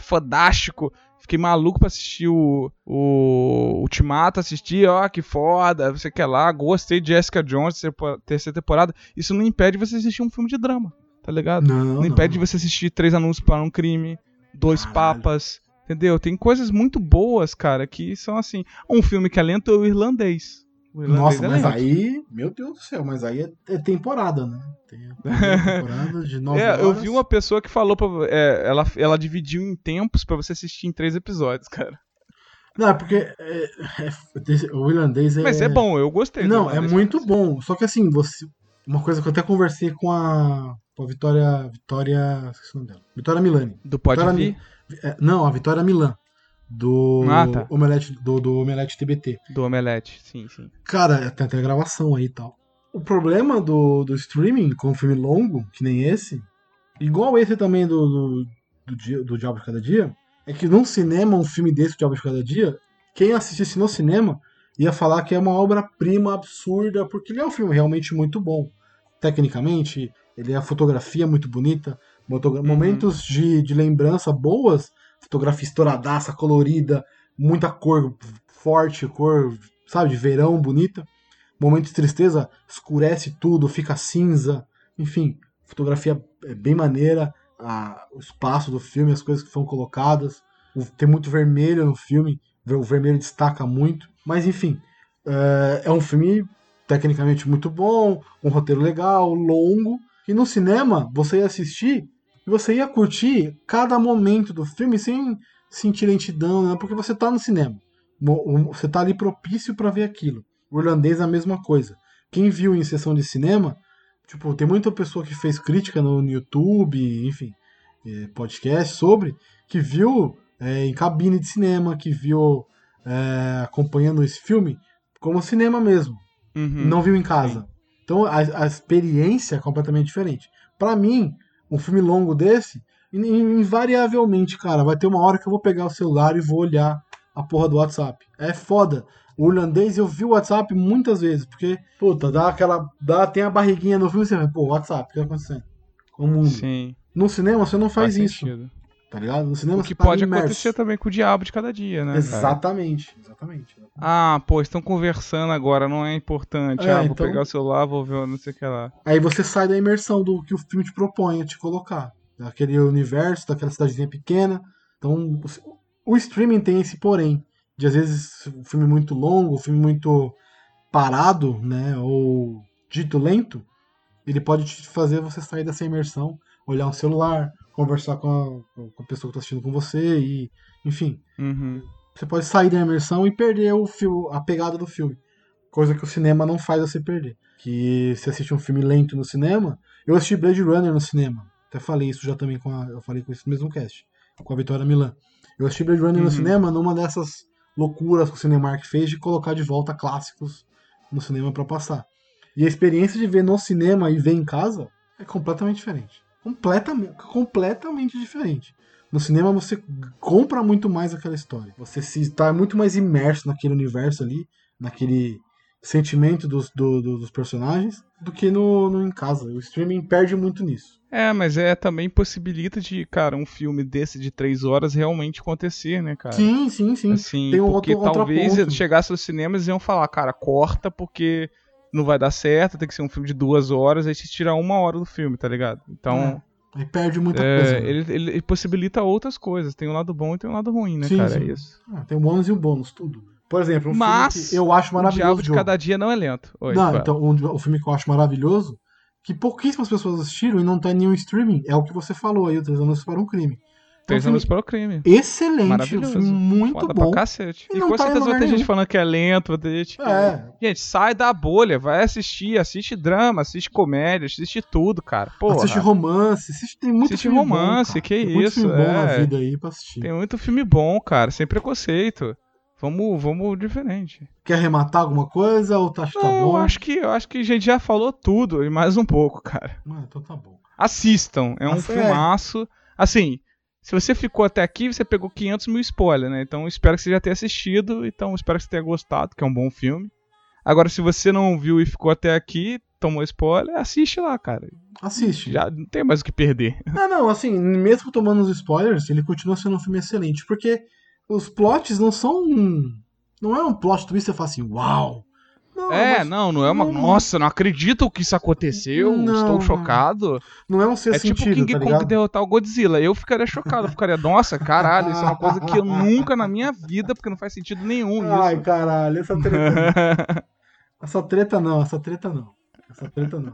Speaker 4: fodástico. Fiquei maluco pra assistir o, o Ultimato, assistir, ó, que foda, você quer lá. Gostei de Jessica Jones, terceira- temporada. Isso não impede você assistir um filme de drama, tá ligado?
Speaker 3: Não,
Speaker 4: Não impede de você assistir Três Anúncios para um Crime, Dois
Speaker 3: Caralho.
Speaker 4: Papas, entendeu? Tem coisas muito boas, cara, que são assim. Um filme que é lento é o Irlandês.
Speaker 3: Nossa,
Speaker 4: é
Speaker 3: mas aí, meu Deus do céu, mas aí é, é temporada, né? Tem temporada de nove
Speaker 4: É, eu
Speaker 3: horas.
Speaker 4: vi uma pessoa que falou pra. é, ela, ela dividiu em tempos pra você assistir em três episódios, cara.
Speaker 3: Não, é porque é, é- o irlandês é.
Speaker 4: Mas é bom, eu gostei.
Speaker 3: Não, é muito bom. Só que assim, você. Uma coisa que eu até conversei com a. Com a Vitória. Vitória. Esqueci o nome dela. Vitória Milani.
Speaker 4: Do Pode
Speaker 3: Vitória é, não, a Vitória Milan. Do
Speaker 4: Ah, tá.
Speaker 3: Omelete, do, do Omelete TBT.
Speaker 4: do Omelete, sim, sim.
Speaker 3: Cara, tem até gravação aí e tal. O problema do, do streaming com um filme longo, que nem esse, igual esse também do, do, do, dia, do Diabo de Cada Dia, é que num cinema, um filme desse, o Diabo de Cada Dia, quem assistisse no cinema ia falar que é uma obra-prima absurda, porque ele é um filme realmente muito bom. Tecnicamente, ele é a fotografia muito bonita,
Speaker 4: Uhum.
Speaker 3: momentos de, de lembrança boas, fotografia estouradaça, colorida, muita cor forte, cor, sabe, de verão bonita. Momentos de tristeza, escurece tudo, fica cinza. Enfim, fotografia é bem maneira. a- o espaço do filme, as coisas que foram colocadas. O- tem muito vermelho no filme, o vermelho destaca muito. Mas enfim, é, é um filme tecnicamente muito bom, um roteiro legal, longo. E no cinema, você ia assistir e você ia curtir cada momento do filme sem sentir lentidão, né? porque você tá no cinema. Você tá ali propício para ver aquilo. O irlandês é a mesma coisa. Quem viu em sessão de cinema, tipo, tem muita pessoa que fez crítica no, YouTube, enfim, eh, podcast sobre, que viu eh, em cabine de cinema, que viu eh, acompanhando esse filme como cinema mesmo
Speaker 4: Uhum.
Speaker 3: não viu em casa. Então a, a experiência é completamente diferente. Pra mim, um filme longo desse, in- in- invariavelmente, cara, vai ter uma hora que eu vou pegar o celular e vou olhar a porra do WhatsApp. É foda. O irlandês eu vi o WhatsApp muitas vezes, porque, puta, dá aquela. Dá, tem a barriguinha no filme e você vai, pô, WhatsApp, o que tá acontecendo? O mundo.
Speaker 4: Sim,
Speaker 3: No cinema você não faz,
Speaker 4: faz
Speaker 3: isso,
Speaker 4: sentido.
Speaker 3: Tá ligado? No cinema
Speaker 4: O que
Speaker 3: tá
Speaker 4: pode
Speaker 3: imerso.
Speaker 4: acontecer também com o diabo de cada dia, né? cara?
Speaker 3: Exatamente, exatamente.
Speaker 4: Ah, pô, estão conversando agora, não é importante.
Speaker 3: É,
Speaker 4: ah, vou
Speaker 3: então-
Speaker 4: pegar o celular, vou ver não sei o que lá.
Speaker 3: Aí você sai da imersão do que o filme te propõe a te colocar. Daquele universo, daquela cidadezinha pequena. Então, o- o streaming tem esse porém. De às vezes um filme muito longo, um filme muito parado, né? Ou dito lento, ele pode te fazer você sair dessa imersão, olhar um celular, conversar com a, com a pessoa que está assistindo com você e, enfim,
Speaker 4: Uhum.
Speaker 3: você pode sair da imersão e perder o fio, a pegada do filme. Coisa que o cinema não faz você perder. Que você assiste um filme lento no cinema. Eu assisti Blade Runner no cinema. Até falei isso já também com a. Eu falei com esse mesmo cast. Com a Vitória Milan. Eu assisti Blade Runner
Speaker 4: Uhum.
Speaker 3: no cinema numa dessas loucuras que o Cinemark fez de colocar de volta clássicos no cinema pra passar. E a experiência de ver no cinema e ver em casa é completamente diferente. Completamente, completamente diferente. No cinema você compra muito mais aquela história. Você se está muito mais imerso naquele universo ali, naquele sentimento dos, do- do- dos personagens, do que no, no em casa. O streaming perde muito nisso.
Speaker 4: É, mas é também possibilita de, cara, um filme desse de três horas realmente acontecer, né, cara?
Speaker 3: Sim, sim, sim.
Speaker 4: Assim,
Speaker 3: Tem um
Speaker 4: porque
Speaker 3: outro
Speaker 4: talvez chegasse nos cinemas e iam falar, cara, corta porque não vai dar certo, tem que ser um filme de duas horas, aí se tira uma hora do filme, tá ligado? Então,
Speaker 3: Aí perde muita
Speaker 4: é,
Speaker 3: coisa. né?
Speaker 4: ele, ele- possibilita outras coisas. Tem um lado bom e tem um lado ruim, né,
Speaker 3: Sim,
Speaker 4: cara?
Speaker 3: sim.
Speaker 4: É isso.
Speaker 3: Ah, tem o bônus e o bônus, tudo. Por exemplo, um
Speaker 4: Mas
Speaker 3: filme que eu acho
Speaker 4: O
Speaker 3: maravilhoso.
Speaker 4: Diabo de
Speaker 3: Diogo.
Speaker 4: Cada Dia não é lento. Oi,
Speaker 3: não,
Speaker 4: fala.
Speaker 3: então, o, o filme que eu acho maravilhoso, que pouquíssimas pessoas assistiram e não tá em nenhum streaming, é o que você falou aí, o Três Anos para um Crime. É um
Speaker 4: Três anos para o crime.
Speaker 3: excelente, um
Speaker 4: Maravilhoso.
Speaker 3: muito
Speaker 4: Foda
Speaker 3: bom.
Speaker 4: pra cacete.
Speaker 3: E
Speaker 4: E,
Speaker 3: não
Speaker 4: com
Speaker 3: tá
Speaker 4: certeza vai ter gente falando que é lento, vai ter gente.
Speaker 3: É,
Speaker 4: Gente, sai da bolha, vai assistir, assiste drama, assiste comédia, assiste tudo, cara. Porra,
Speaker 3: assiste romance, assiste, tem muito
Speaker 4: Assiste
Speaker 3: filme
Speaker 4: romance,
Speaker 3: bom,
Speaker 4: que
Speaker 3: tem muito
Speaker 4: isso,
Speaker 3: filme bom na
Speaker 4: é.
Speaker 3: vida aí pra assistir.
Speaker 4: tem muito filme bom, cara, sem preconceito. Vamos, vamos diferente.
Speaker 3: Quer arrematar alguma coisa ou tá, que tá
Speaker 4: Não,
Speaker 3: bom?
Speaker 4: eu acho que eu acho que a gente já falou tudo e mais um pouco, cara.
Speaker 3: Ah, então tá bom.
Speaker 4: Assistam, é um
Speaker 3: Nossa, é.
Speaker 4: filmaço. Assim, se você ficou até aqui, você pegou 500 mil spoilers, né? Então espero que você já tenha assistido. Então espero que você tenha gostado, que é um bom filme. Agora, se você não viu e ficou até aqui, tomou spoiler, assiste lá, cara.
Speaker 3: Assiste.
Speaker 4: Já não tem mais o que perder.
Speaker 3: Não, não, assim, mesmo tomando os spoilers, ele continua sendo um filme excelente, porque os plots não são. Não é um plot twist que você fala assim, uau! Não,
Speaker 4: É,
Speaker 3: mas
Speaker 4: não, não é uma.
Speaker 3: não-
Speaker 4: Nossa, não acredito que isso aconteceu.
Speaker 3: Não,
Speaker 4: estou chocado.
Speaker 3: não é um ser
Speaker 4: É tipo
Speaker 3: sentido,
Speaker 4: King
Speaker 3: tá
Speaker 4: Kong
Speaker 3: ligado?
Speaker 4: derrotar o Godzilla. Eu ficaria chocado. Eu ficaria, nossa, caralho, isso é uma coisa que eu nunca na minha vida, porque não faz sentido nenhum
Speaker 3: Ai,
Speaker 4: isso.
Speaker 3: caralho, essa treta. essa treta não, essa treta não. Essa treta não.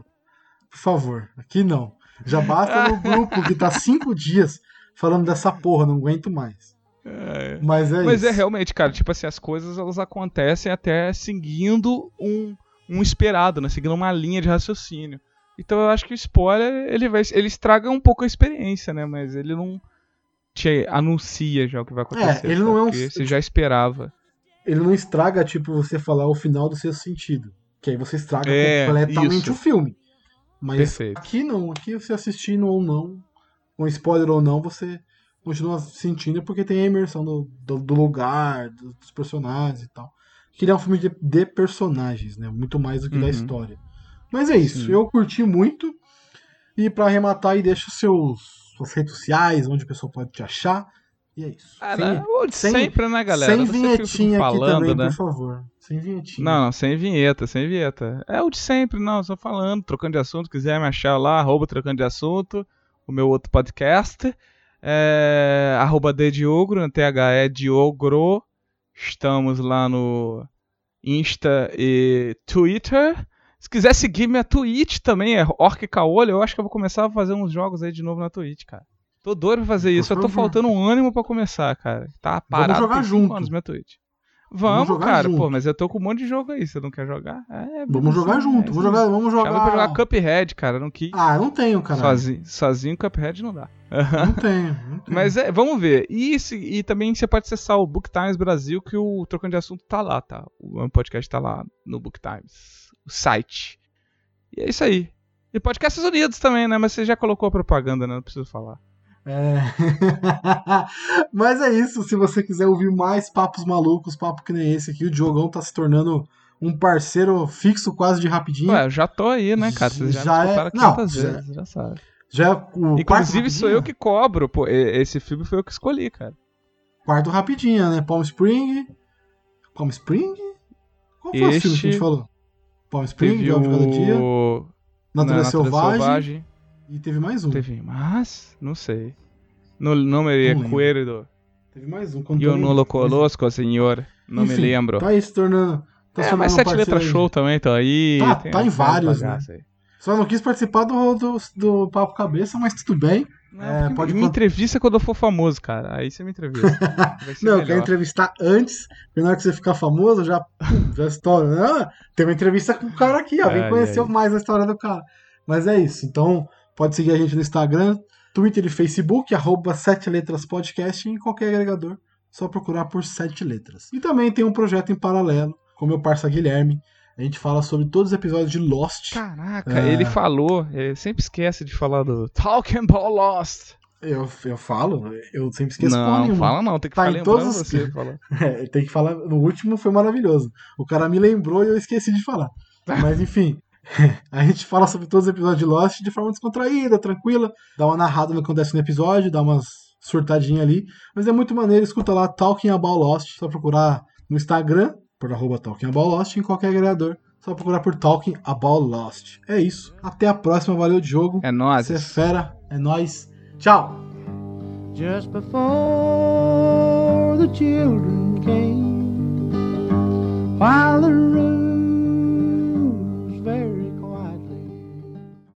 Speaker 3: Por favor, aqui não. Já basta no grupo que tá cinco dias falando dessa porra, não aguento mais.
Speaker 4: É.
Speaker 3: Mas é
Speaker 4: Mas
Speaker 3: isso.
Speaker 4: é realmente, cara, tipo assim, as coisas elas acontecem até seguindo um, um esperado, né? Seguindo uma linha de raciocínio. Então eu acho que o spoiler, ele vai. Ele estraga um pouco a experiência, né? Mas ele não te anuncia já o que vai acontecer.
Speaker 3: ele não é um-
Speaker 4: Você já esperava.
Speaker 3: Ele não estraga, tipo, você falar o final do seu sentido. Que aí você estraga
Speaker 4: É,
Speaker 3: completamente
Speaker 4: isso.
Speaker 3: o filme. Mas
Speaker 4: Perfeito.
Speaker 3: aqui não, aqui você assistindo ou não, com spoiler ou não, você continua sentindo porque tem a imersão do, do, do lugar, do- dos personagens e tal. Que ele é um filme de, de personagens, né? Muito mais do que da
Speaker 4: Uhum.
Speaker 3: história. Mas é isso,
Speaker 4: Sim.
Speaker 3: eu curti muito. E pra arrematar aí, deixa os seus suas redes sociais, onde a pessoa pode te achar. E é isso.
Speaker 4: Ah,
Speaker 3: Sem-
Speaker 4: né? O de
Speaker 3: sem-
Speaker 4: sempre, né, galera?
Speaker 3: sem vinhetinha
Speaker 4: falando,
Speaker 3: aqui também,
Speaker 4: né?
Speaker 3: por favor. Sem vinhetinha.
Speaker 4: Não, não, sem vinheta, sem vinheta. É o de sempre, não, só falando, trocando de assunto. Quiser me achar lá, arroba trocando de assunto, o meu outro podcast. É, arroba D Diogro, no THE Diogro. Estamos lá no Insta e Twitter. Se quiser seguir minha Twitch também, é Orc Caolho, eu acho que eu vou começar a fazer uns jogos aí de novo na Twitch, cara. Tô doido pra fazer isso, eu tô faltando um ânimo pra começar, cara. Tá parado
Speaker 3: jogar
Speaker 4: tem cinco
Speaker 3: junto.
Speaker 4: anos minha Twitch.
Speaker 3: Vamos
Speaker 4: Vamos,
Speaker 3: jogar
Speaker 4: cara,
Speaker 3: junto.
Speaker 4: pô, mas eu tô com um monte de jogo aí, você não quer jogar? É,
Speaker 3: Vamos jogar junto, vamos jogar, vamos
Speaker 4: Chama pra jogar
Speaker 3: jogar.
Speaker 4: Cuphead, cara, não quis.
Speaker 3: Ah, não tenho, cara.
Speaker 4: sozinho, sozinho Cuphead não dá.
Speaker 3: Não tenho, não tenho.
Speaker 4: Mas é, vamos ver. E, se- e também você pode acessar o Book Times Brasil, que o Trocando de Assunto tá lá, tá? O podcast tá lá no Book Times, o site. E é isso aí. E Podcasts Unidos também, né? Mas você já colocou a propaganda, né? Não preciso falar.
Speaker 3: É. Mas é isso. Se você quiser ouvir mais papos malucos, papo que nem esse aqui, o Diogão tá se tornando um parceiro fixo quase de rapidinho.
Speaker 4: Ué, eu já tô aí, né, cara? Vocês já,
Speaker 3: Já
Speaker 4: me
Speaker 3: é- não,
Speaker 4: 500
Speaker 3: já-
Speaker 4: vezes, já sabe.
Speaker 3: Já é o
Speaker 4: Inclusive, sou eu que cobro, pô. Esse filme foi eu que escolhi, cara.
Speaker 3: Quarto rapidinho, né? Palm Spring. Palm Spring? Qual foi o filme que a gente
Speaker 4: Este-
Speaker 3: falou? Palm Spring, Jovem de Cada Dia.
Speaker 4: o...
Speaker 3: Natureza
Speaker 4: Não,
Speaker 3: Selvagem. E teve mais um.
Speaker 4: Teve, mas, não sei. No nome é
Speaker 3: Não lembro.
Speaker 4: Cuerdo.
Speaker 3: Teve mais um. quando
Speaker 4: Eu não lo conozco, senhor. Não me
Speaker 3: Enfim,
Speaker 4: lembro.
Speaker 3: Tá aí se tornando. Tá
Speaker 4: é, mas Sete Letras. Show também, tá aí.
Speaker 3: Tá, tá em vários, né?
Speaker 4: aí.
Speaker 3: Só não quis participar do, do, do Papo Cabeça, mas tudo bem.
Speaker 4: Não,
Speaker 3: É, pode
Speaker 4: me entrevista quando eu for famoso, cara. Aí você me entrevista.
Speaker 3: Não, eu quero
Speaker 4: melhor.
Speaker 3: entrevistar antes, porque na hora que você ficar famoso, já, já estoura. Ah, tem uma entrevista com o cara aqui, ó. Vem
Speaker 4: Ai,
Speaker 3: conhecer
Speaker 4: ai.
Speaker 3: mais a história do cara. Mas é isso. Então, pode seguir a gente no Instagram, Twitter e Facebook, arroba Sete Letras Podcast, em qualquer agregador. Só procurar por Sete Letras. E também tem um projeto em paralelo, com meu parceiro Guilherme, A gente fala sobre todos os episódios de Lost.
Speaker 4: Caraca,
Speaker 3: É.
Speaker 4: ele falou, ele sempre esquece de falar do Talking About Lost.
Speaker 3: Eu, eu falo, eu sempre esqueço
Speaker 4: não,
Speaker 3: nenhuma.
Speaker 4: fala não, tem que
Speaker 3: Tá
Speaker 4: ficar
Speaker 3: em todos os-
Speaker 4: você. Falar.
Speaker 3: É, tem que falar. No último foi maravilhoso. O cara me lembrou e eu esqueci de falar. Mas enfim, a gente fala sobre todos os episódios de Lost de forma descontraída, tranquila. Dá uma narrada no que acontece no episódio, dá umas surtadinhas ali. Mas é muito maneiro, escuta lá Talking About Lost. Só procurar no Instagram, por arroba Talking About Lost, em qualquer agregador. Só procurar por Talking About Lost. É isso. Até a próxima, valeu, Diogo.
Speaker 4: É nóis.
Speaker 3: Você é fera, é nóis. Tchau!
Speaker 6: just before the children came. While the